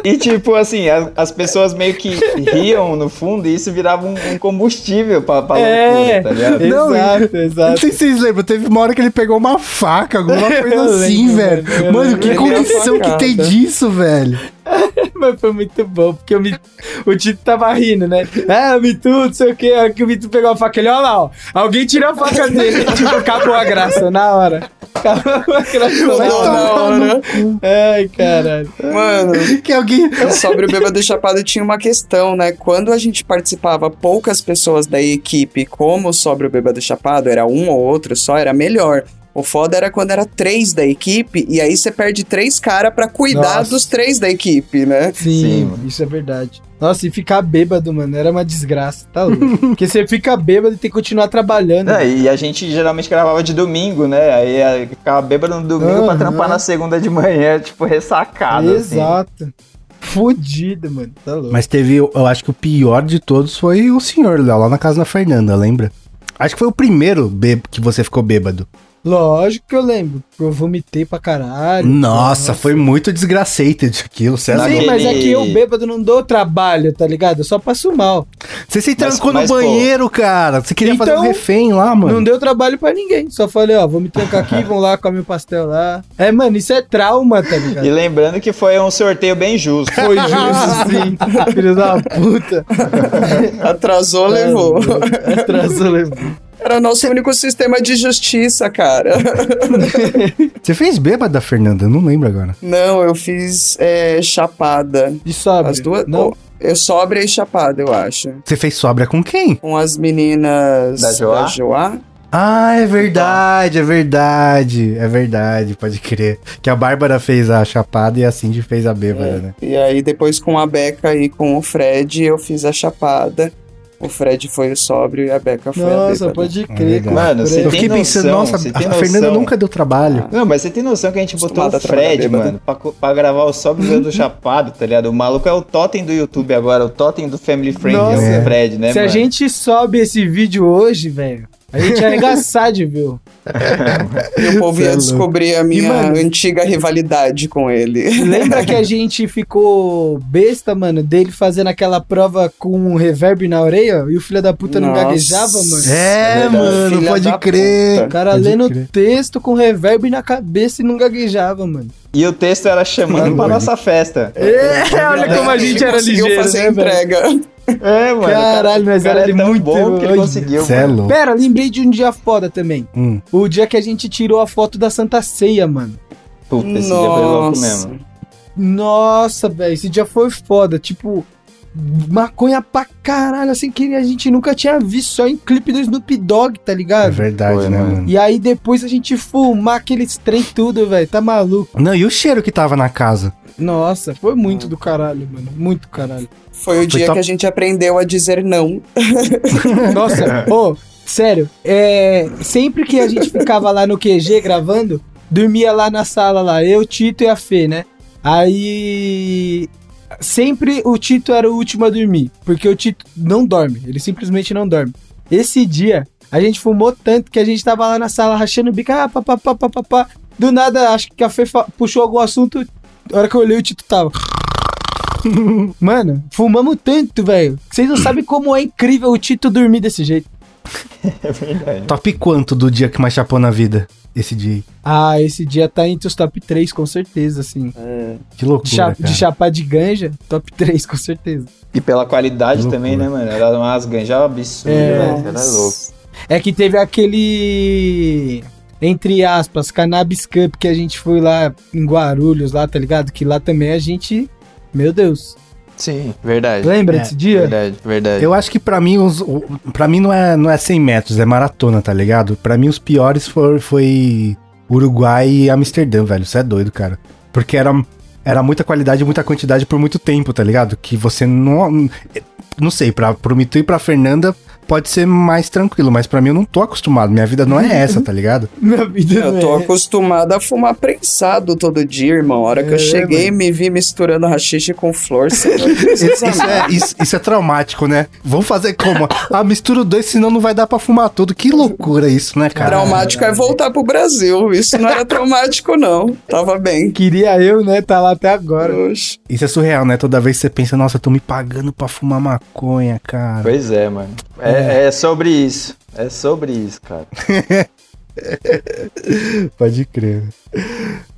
E tipo assim, as, as pessoas meio que riam no fundo e isso virava um, um combustível pra, pra É, loucura, tá ligado? Não, exato, Não exato. sei se vocês lembram, teve uma hora que ele pegou uma faca, alguma coisa Eu assim, lembro, velho. mano, que condição é que tem disso, velho? Mas foi muito bom, porque o, Mito, o Tito tava rindo, né? Ah, Mito, não sei o quê. A hora que o Mito pegou a faca, ele, olha lá, ó. Alguém tirou a faca dele. tipo, acabou a graça, na hora. Acabou a graça na Não, hora. na hora. Ai, caralho. Mano, Que alguém. sobre o Bêbado Chapado tinha uma questão, né? Quando a gente participava poucas pessoas da equipe, como sobre o Bêbado Chapado, era um ou outro só, era melhor. O foda era quando era três da equipe, e aí você perde três caras pra cuidar Nossa. dos três da equipe, né? Sim, Sim, mano. isso é verdade. Nossa, e ficar bêbado, mano, era uma desgraça, tá louco? Porque você fica bêbado e tem que continuar trabalhando. Não, e a gente geralmente gravava de domingo, né? Aí eh, ficava bêbado no domingo pra Aham. trampar na segunda de manhã, tipo, ressacado, assim. Exato. Fudido, mano, tá louco. Mas teve, eu acho que o pior de todos foi o senhor Léo, lá na casa da Fernanda, lembra? Acho que foi o primeiro que você ficou bêbado. Lógico que eu lembro. Eu vomitei pra caralho. Nossa, foi muito desgraçated aquilo, é Sim, mas é que eu bêbado não dou trabalho, tá ligado? Eu só passo mal. Você se Mas- trancou mas, no pô, banheiro, cara. Você queria fazer um Então, refém lá, mano. Não deu trabalho pra ninguém. Só falei, ó, vou me trancar aqui, vão lá comer o pastel lá. É, mano, isso é trauma, tá ligado? E lembrando que foi um sorteio bem justo. Foi justo, sim. Filho da puta. Atrasou, levou. Atrasou, levou. Era nosso único sistema de justiça, cara. Você fez bêbado da Fernanda? Eu não lembro agora. Não, eu fiz é, chapada. E sobe. As duas. Não. oh, eu sóbria e chapada, eu acho. Você fez sobra com quem? Com as meninas Da Joá? da Joá. Ah, é verdade, é verdade. É verdade, pode crer. Que a Bárbara fez a chapada e a Cindy fez a bêbada, né? E aí, depois com a Beca e com o Fred, eu fiz a chapada. O Fred foi o sóbrio e a Beca foi a Nossa, pode É crer. verdade. Mano, você Eu tem fiquei pensando, noção, nossa, você a tem Fernanda nunca deu trabalho. Ah. Não, mas você tem noção que a gente botou o a Fred, bêbado. mano, pra, pra gravar o Sobe do Chapado, tá ligado? O maluco é o totem do YouTube agora, o totem do Family Friend, Nossa. é o Fred, né, Se a mano? gente sobe esse vídeo hoje, velho, a gente ia arregaçar de ver. E o povo é ia descobrir a minha mano- antiga rivalidade com ele. Lembra que a gente ficou besta, mano, dele fazendo aquela prova com um reverb na orelha e o filho da puta não Nossa. gaguejava, mano? É, verdade. mano, pode crer. puta. O cara Pode lendo crer. texto com reverb na cabeça e não gaguejava, mano. E o texto era chamando pra nossa festa. É, olha como a gente era conseguiu ligeiro, fazer né, entrega. É, mano. Caralho, mas o cara era é tão muito bom que ele conseguiu, é mano. Pera, lembrei de um dia foda também. Hum. O dia que a gente tirou a foto da Santa Ceia, mano. Puta, esse dia foi louco Nossa. mesmo. Nossa, velho, esse dia foi foda. Tipo, maconha pra caralho, assim, que a gente nunca tinha visto, só em clipe do Snoop Dogg, tá É ligado? verdade, Foi, né, mano. mano? E aí depois a gente fumar aqueles trem tudo, velho, tá maluco. Não, e o cheiro que tava na casa? Nossa, foi muito do caralho, mano, muito caralho. Foi o dia top. que a gente aprendeu a dizer não. Nossa, ô, sério, é, sempre que a gente ficava lá no QG gravando, dormia lá na sala lá, eu, Tito e a Fê, né? Aí sempre o Tito era o último a dormir, porque o Tito não dorme, ele simplesmente não dorme. Esse dia, a gente fumou tanto que a gente tava lá na sala rachando o bico, ah, pá, pá, pá, pá, pá, pá. Do nada, acho que a Fê puxou algum assunto, a hora que eu olhei o Tito tava... Mano, fumamos tanto, velho. Vocês não sabem como é incrível o Tito dormir desse jeito. É verdade. Top quanto do dia que mais chapou na vida? Esse dia aí. Ah, esse dia tá entre os top 3, com certeza, assim. Que loucura, De, cha- cara. de chapar de ganja, top 3, com certeza. E pela qualidade também, né, mano? Era umas ganjas absurdas, É. velho. Era louco. É que teve aquele. Entre aspas, Cannabis Cup que a gente foi lá em Guarulhos, lá, tá ligado? Que lá também a gente. Meu Deus. Sim, verdade. Lembra É, desse dia? Verdade, verdade. Eu acho que pra mim, os, o- pra mim não, é, não é 100 metros, é maratona, tá ligado? Pra mim os piores foi, foi Uruguai e Amsterdã, velho. Você é doido, cara. Porque era, era muita qualidade e muita quantidade por muito tempo, tá ligado? Que você não. Não sei, pra, pro Mitu e pra Fernanda pode ser mais tranquilo, mas pra mim eu não tô acostumado. Minha vida não é essa, tá ligado? Minha vida Eu não tô é. acostumado a fumar prensado todo dia, irmão. A hora que É, eu cheguei, me vi misturando rachixe com flor. Não Isso, é, isso- isso é traumático, né? Vamos fazer como? Ah, mistura os dois, senão não vai dar pra fumar tudo. Que loucura isso, né, cara? Traumático é voltar pro Brasil. Isso não era traumático, não. Tava bem. Queria eu, né? Tá lá até agora. Oxe. Isso é surreal, né? Toda vez que você pensa, nossa, tô me pagando pra fumar maconha, cara. Pois é, mano. É, é sobre isso. É sobre isso, cara. Pode crer.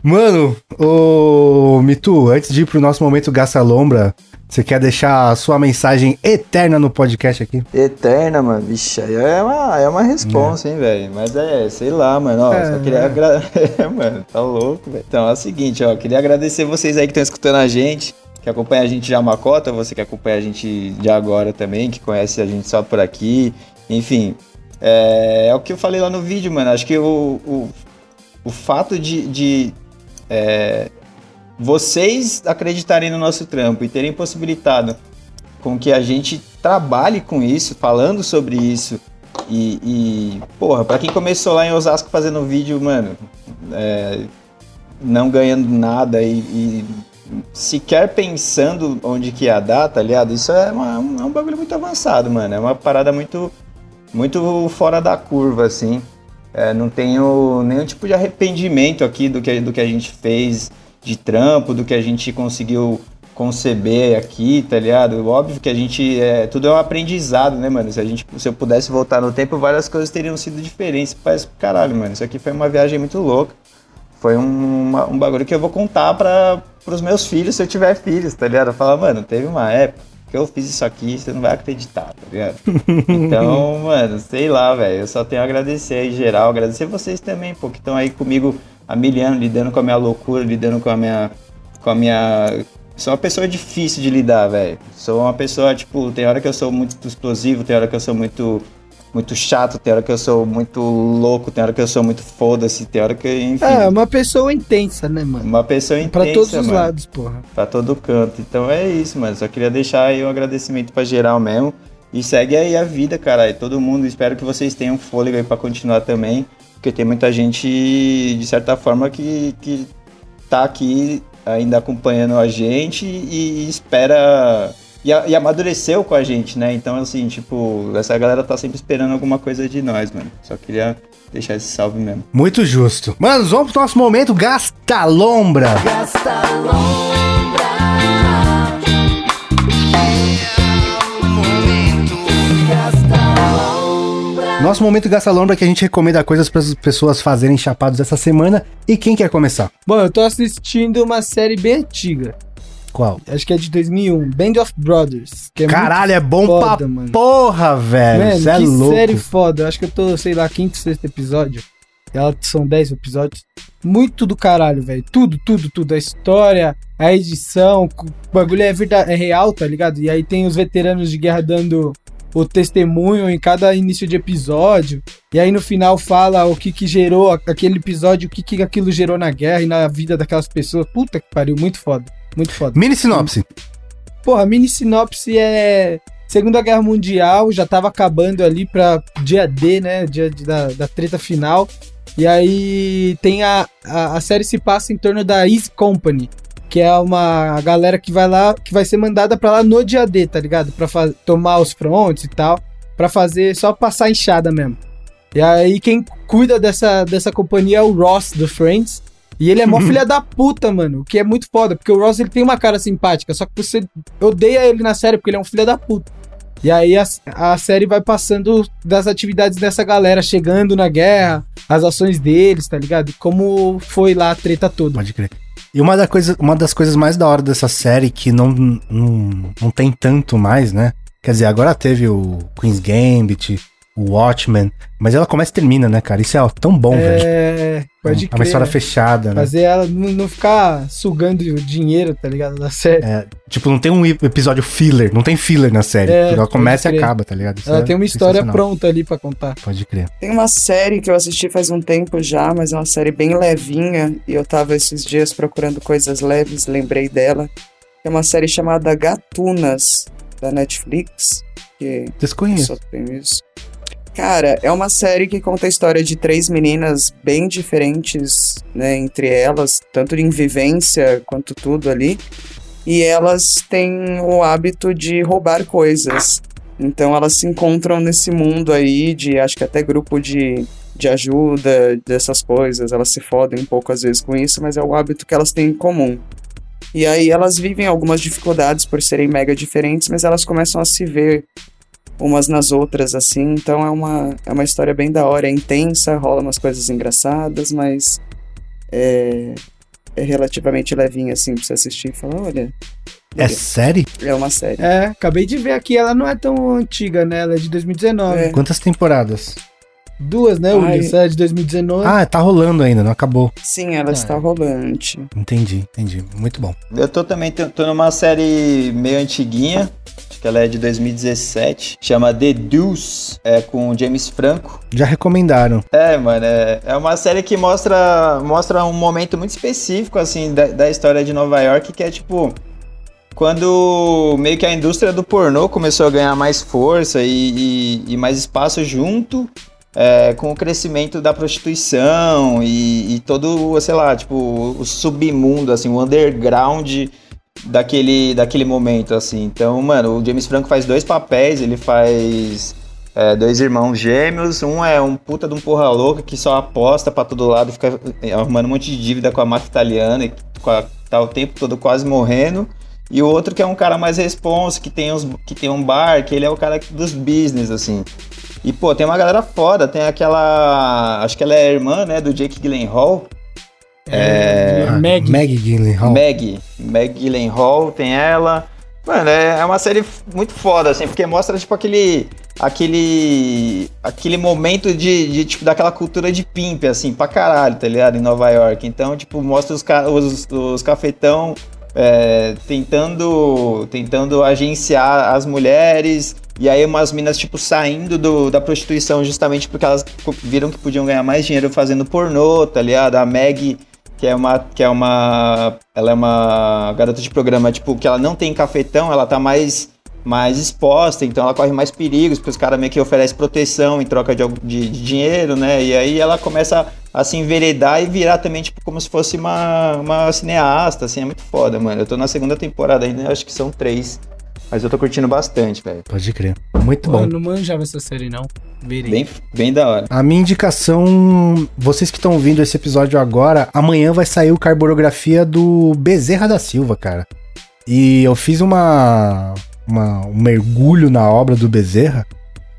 Mano, ô Mitu, antes de ir pro nosso momento Gasta Lombra, você quer deixar a sua mensagem eterna no podcast aqui? Eterna, mano. Vixe, é uma, é uma responsa, hein, velho. Mas é, sei lá, mano. Ó, É, só queria é. agradecer. É, mano, tá louco, velho. Então é o seguinte, ó. Queria agradecer vocês aí que estão escutando a gente, que acompanha a gente já Macota, você que acompanha a gente de agora também, que conhece a gente só por aqui. Enfim, é, é o que eu falei lá no vídeo, mano. Acho que o, o, o fato de. de é, vocês acreditarem no nosso trampo e terem possibilitado com que a gente trabalhe com isso, falando sobre isso. E, e, porra, pra quem começou lá em Osasco fazendo vídeo, mano, é, não ganhando nada e, e sequer pensando onde que ia dar, tá ligado? Isso é, uma- um- é um bagulho muito avançado, mano. É uma parada muito, muito fora da curva, assim. É, não tenho nenhum tipo de arrependimento aqui do que, do que a gente fez de trampo, do que a gente conseguiu conceber aqui, tá ligado? Óbvio que a gente. É, tudo é um aprendizado, né, mano? Se, a gente, se eu pudesse voltar no tempo, várias coisas teriam sido diferentes. Mas, caralho, mano, isso aqui foi uma viagem muito louca. Foi um, uma- um bagulho que eu vou contar para os meus filhos se eu tiver filhos, tá ligado? Falar, mano, teve uma época que eu fiz isso aqui, você não vai acreditar, tá ligado? Então, mano, sei lá, velho. Eu só tenho a agradecer aí, geral. Agradecer vocês também, pô, que estão aí comigo há mil anos, lidando com a minha loucura, lidando com a minha. Com a minha. Sou uma pessoa difícil de lidar, velho. Sou uma pessoa, tipo, tem hora que eu sou muito explosivo, tem hora que eu sou muito. Muito chato, tem hora que eu sou muito louco, tem hora que eu sou muito foda-se, tem hora que, enfim. É, uma pessoa intensa, né, mano? Uma pessoa intensa, Pra todos os mano. lados, porra. Pra todo canto. Então é isso, mano. Só queria deixar aí um agradecimento pra geral mesmo. E segue aí a vida, cara. E todo mundo, espero que vocês tenham fôlego aí pra continuar também. Porque tem muita gente, de certa forma, que, que tá aqui ainda acompanhando a gente e espera. E, a- e amadureceu com a gente, né? Então, assim, tipo, essa galera tá sempre esperando alguma coisa de nós, mano. Só queria deixar esse salve mesmo. Muito justo. Manos, vamos pro nosso momento Gasta Lombra. Nosso momento Gasta Lombra que a gente recomenda coisas para as pessoas fazerem chapados essa semana. E quem quer começar? Bom, eu tô assistindo uma série bem antiga. Qual? Acho que é de 2001. Band of Brothers. É Caralho, é bom foda, pra mano. porra, velho. Mano, é que louco. série foda. Acho que eu tô, sei lá, quinto, sexto episódio. Ela são 10 episódios. Muito do caralho, velho. Tudo, tudo, tudo. A história, a edição, o bagulho é, verdade, é real, tá ligado? E aí tem os veteranos de guerra dando o testemunho em cada início de episódio. E aí no final fala o que que gerou aquele episódio, o que que aquilo gerou na guerra e na vida daquelas pessoas. Puta que pariu, muito foda. Muito foda. Mini sinopse. Porra, mini sinopse é. Segunda Guerra Mundial, já tava acabando ali pra dia D, né? Dia da, da treta final. E aí tem a, a, a série se passa em torno da Easy Company, que é uma galera que vai lá, que vai ser mandada pra lá no dia D, tá ligado? Pra tomar os fronts e tal, pra fazer só passar enxada mesmo. E aí quem cuida dessa, dessa companhia é o Ross do Friends. E ele é mó filha da puta, mano. O que é muito foda, porque o Ross ele tem uma cara simpática, só que você odeia ele na série porque ele é um filho da puta. E aí a, a série vai passando das atividades dessa galera, chegando na guerra, as ações deles, tá ligado? Como foi lá a treta toda. Pode crer. E uma, da coisa, uma das coisas mais da hora dessa série que não, não, não tem tanto mais, né? Quer dizer, agora teve o Queen's Gambit, Watchmen, mas ela começa e termina, né, cara? Isso é ó, tão bom, velho. É, pode É crer. uma história fechada, né? Fazer ela não, ficar sugando o dinheiro, tá ligado? Da série. É, tipo, não tem um episódio filler, não tem filler na série. É, ela começa e acaba, tá ligado? Isso ela é tem uma história pronta ali pra contar. Pode crer. Tem uma série que eu assisti faz um tempo já, mas é uma série bem levinha. E eu tava esses dias procurando coisas leves, lembrei dela. É uma série chamada Gatunas, da Netflix. Que Desconheço. só tem isso. Cara, é uma série que conta a história de três meninas bem diferentes, né, entre elas, tanto em vivência quanto tudo ali. E elas têm o hábito de roubar coisas. Então elas se encontram nesse mundo aí de, acho que até grupo de, de ajuda, dessas coisas. Elas se fodem um pouco às vezes com isso, mas é o hábito que elas têm em comum. E aí elas vivem algumas dificuldades por serem mega diferentes, mas elas começam a se ver umas nas outras, assim. Então é uma, é uma história bem da hora, é intensa, rola umas coisas engraçadas, mas é, é relativamente levinha, assim, pra você assistir e falar, olha, É série? é uma série. É, acabei de ver aqui, ela não é tão antiga, né? Ela é de 2019. É. Quantas temporadas? Duas, né, Ai. William? Ela é de 2019. Ah, tá rolando ainda, não acabou. Sim, ela Ah. está rolante. Entendi, entendi. Muito bom. Eu tô também tô numa série meio antiguinha, acho que ela é de 2017, chama The Deuce, é com o James Franco. Já recomendaram. É, mano, é, é uma série que mostra, mostra um momento muito específico, assim, da, da história de Nova York, que é tipo. Quando meio que a indústria do pornô começou a ganhar mais força e, e- e mais espaço junto é, com o crescimento da prostituição e, e todo, sei lá, tipo, o submundo, assim, o underground daquele, daquele momento, assim. Então, mano, o James Franco faz dois papéis, ele faz é, dois irmãos gêmeos, um é um puta de um porra louca que só aposta pra todo lado, fica é, arrumando um monte de dívida com a máfia italiana e a- tá o tempo todo quase morrendo. E o outro que é um cara mais responsa, que tem, que tem um bar, que ele é o cara dos business, assim. E, pô, tem uma galera foda, tem aquela. Acho que ela é irmã, né, do Jake Gyllenhaal. É, Ah, Meg. Meg Gyllenhaal. Meg, Meg Gyllenhaal, tem ela. Mano, é, é uma série muito foda, assim, porque mostra, tipo, aquele. Aquele. Aquele momento de, de, tipo, daquela cultura de pimp, assim, pra caralho, tá ligado? Em Nova York. Então, tipo, mostra os, os, os cafetão é, tentando. Tentando agenciar as mulheres. E aí umas minas, tipo, saindo do, da prostituição justamente porque elas viram que podiam ganhar mais dinheiro fazendo pornô, tá ligado? A Meg que é uma que é uma ela é uma garota de programa tipo que ela não tem cafetão ela tá mais mais exposta então ela corre mais perigos porque os caras meio que oferecem proteção em troca de, de, de dinheiro né? E aí ela começa a se enveredar e virar também tipo como se fosse uma, uma cineasta assim é muito foda mano. Eu tô na segunda temporada ainda acho que são três mas eu tô curtindo bastante velho Pode crer. Muito Pô, bom. eu não manjava essa série, não. Verei. bem bem da hora A minha indicação, vocês que estão ouvindo esse episódio agora, amanhã vai sair o Carborografia do Bezerra da Silva, cara. E eu fiz uma, uma- um mergulho na obra do Bezerra.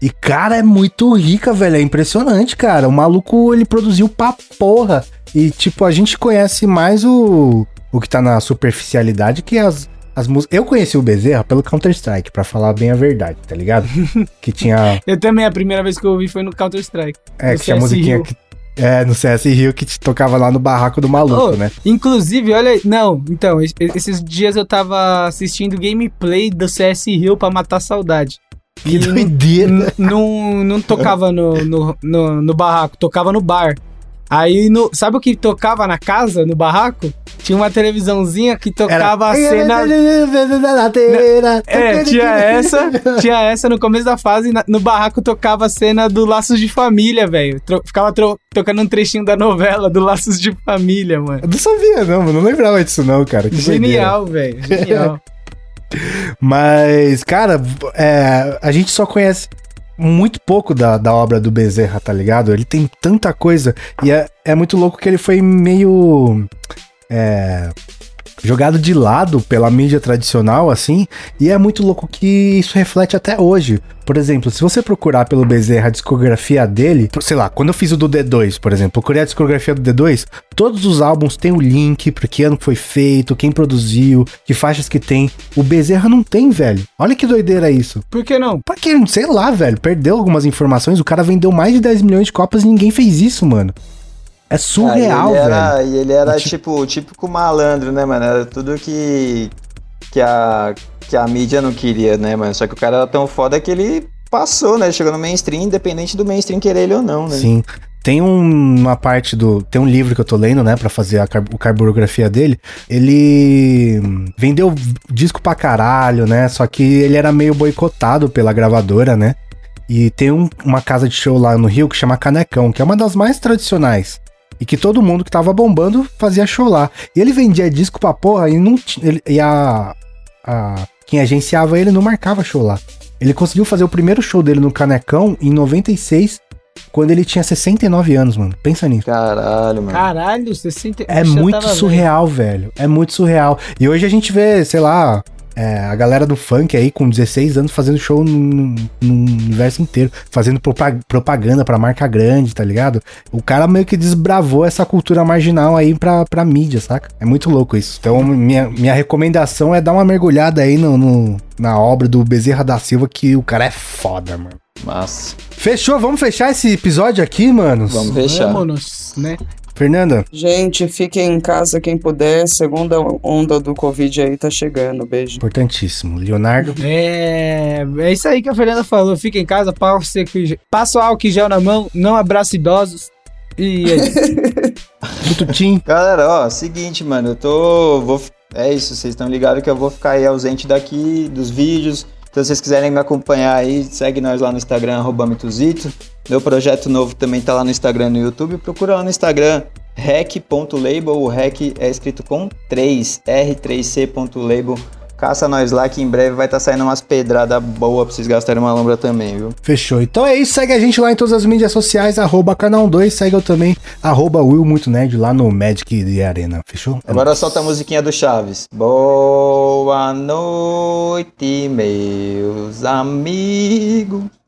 E, cara, é muito rica, velho. É impressionante, cara. O maluco, ele produziu pra porra. E, tipo, a gente conhece mais o, o que tá na superficialidade que as, as músicas. Eu conheci o Bezerra pelo Counter-Strike, pra falar bem a verdade, tá ligado? que tinha. Eu também, a primeira vez que eu ouvi foi no Counter-Strike. É, que tinha a musiquinha que. É, no CS Rio que te tocava lá no barraco do maluco, Ô, né? Inclusive, olha aí. Não, então, es- esses dias eu tava assistindo gameplay do CS Rio pra matar a saudade. Que E não- doideira. Não, não tocava no, no, no, no barraco, tocava no bar. Aí, no, sabe o que tocava na casa, no barraco? Tinha uma televisãozinha que tocava a cena. É, tinha essa, tinha essa no começo da fase, e na- no barraco tocava a cena do Laços de Família, velho. Ficava tocando um trechinho da novela do Laços de Família, mano. Eu não sabia, não, mano. Não lembrava disso, não, cara. Que. Genial, velho, genial. Mas, cara, é, a gente só conhece muito pouco da, da obra do Bezerra, tá ligado? Ele tem tanta coisa. E é, é muito louco que ele foi meio. É, jogado de lado pela mídia tradicional, assim, e é muito louco que isso reflete até hoje. Por exemplo, se você procurar pelo Bezerra a discografia dele, sei lá, quando eu fiz o do D2, por exemplo, procurei a discografia do D2, todos os álbuns têm o link, pra que ano foi feito, quem produziu, que faixas que tem. O Bezerra não tem, velho. Olha que doideira isso. Por que não? Porque, sei lá, velho, perdeu algumas informações, o cara vendeu mais de 10 milhões de cópias e ninguém fez isso, mano. É surreal, Ah, e ele velho. era, E ele era E tipo- tipo, o típico malandro, né, mano? Era tudo que, que, a, que a mídia não queria, né, mano? Só que o cara era tão foda que ele passou, né? Chegou no mainstream, independente do mainstream querer ele ou não, né? Sim. Tem um- uma parte do. Tem um livro que eu tô lendo, né, pra fazer a car carburografia dele. Ele vendeu disco pra caralho, né? Só que ele era meio boicotado pela gravadora, né? E tem um- uma casa de show lá no Rio que chama Canecão, que é uma das mais tradicionais. E que todo mundo que tava bombando fazia show lá. E ele vendia disco pra porra e não ele- E a, a. Quem agenciava ele não marcava show lá. Ele conseguiu fazer o primeiro show dele no Canecão em 96, quando ele tinha 69 anos, mano. Pensa nisso. Caralho, mano. Caralho, 60 É muito surreal, velho. É muito surreal. E hoje a gente vê, sei lá, é, a galera do funk aí com 16 anos fazendo show no, no universo inteiro, fazendo propa- propaganda pra marca grande, tá ligado? O cara meio que desbravou essa cultura marginal aí pra, pra mídia, saca? É muito louco isso. Então, minha, minha recomendação é dar uma mergulhada aí no, no- na obra do Bezerra da Silva, que o cara é foda, mano. Massa. Fechou? Vamos fechar esse episódio aqui, mano? Vamos fechar. Vamos, né? Fernanda, Gente, fiquem em casa quem puder. Segunda onda do Covid aí tá chegando. Beijo. importantíssimo. Leonardo. É, é isso aí que a Fernanda falou. Fica em casa, passa, passa o álcool em gel na mão, não abraça idosos. E é isso. Galera, ó, seguinte, mano, eu tô. Vou, é isso, vocês estão ligados que eu vou ficar aí ausente daqui dos vídeos. Então, se vocês quiserem me acompanhar aí, segue nós lá no Instagram, arroba Mituzito. Meu projeto novo também tá lá no Instagram e no YouTube. Procura lá no Instagram, rec.label. O rec é escrito com 3, r3c.label. Caça nós lá que em breve vai estar saindo umas pedradas boas pra vocês gastarem uma lombra também, viu? Fechou. Então é isso. Segue a gente lá em todas as mídias sociais, arroba canal 2. Segue eu também, arroba Will Muito Nerd lá no Magic de Arena. Fechou? É Agora solta a musiquinha do Chaves. Boa noite, meus amigos.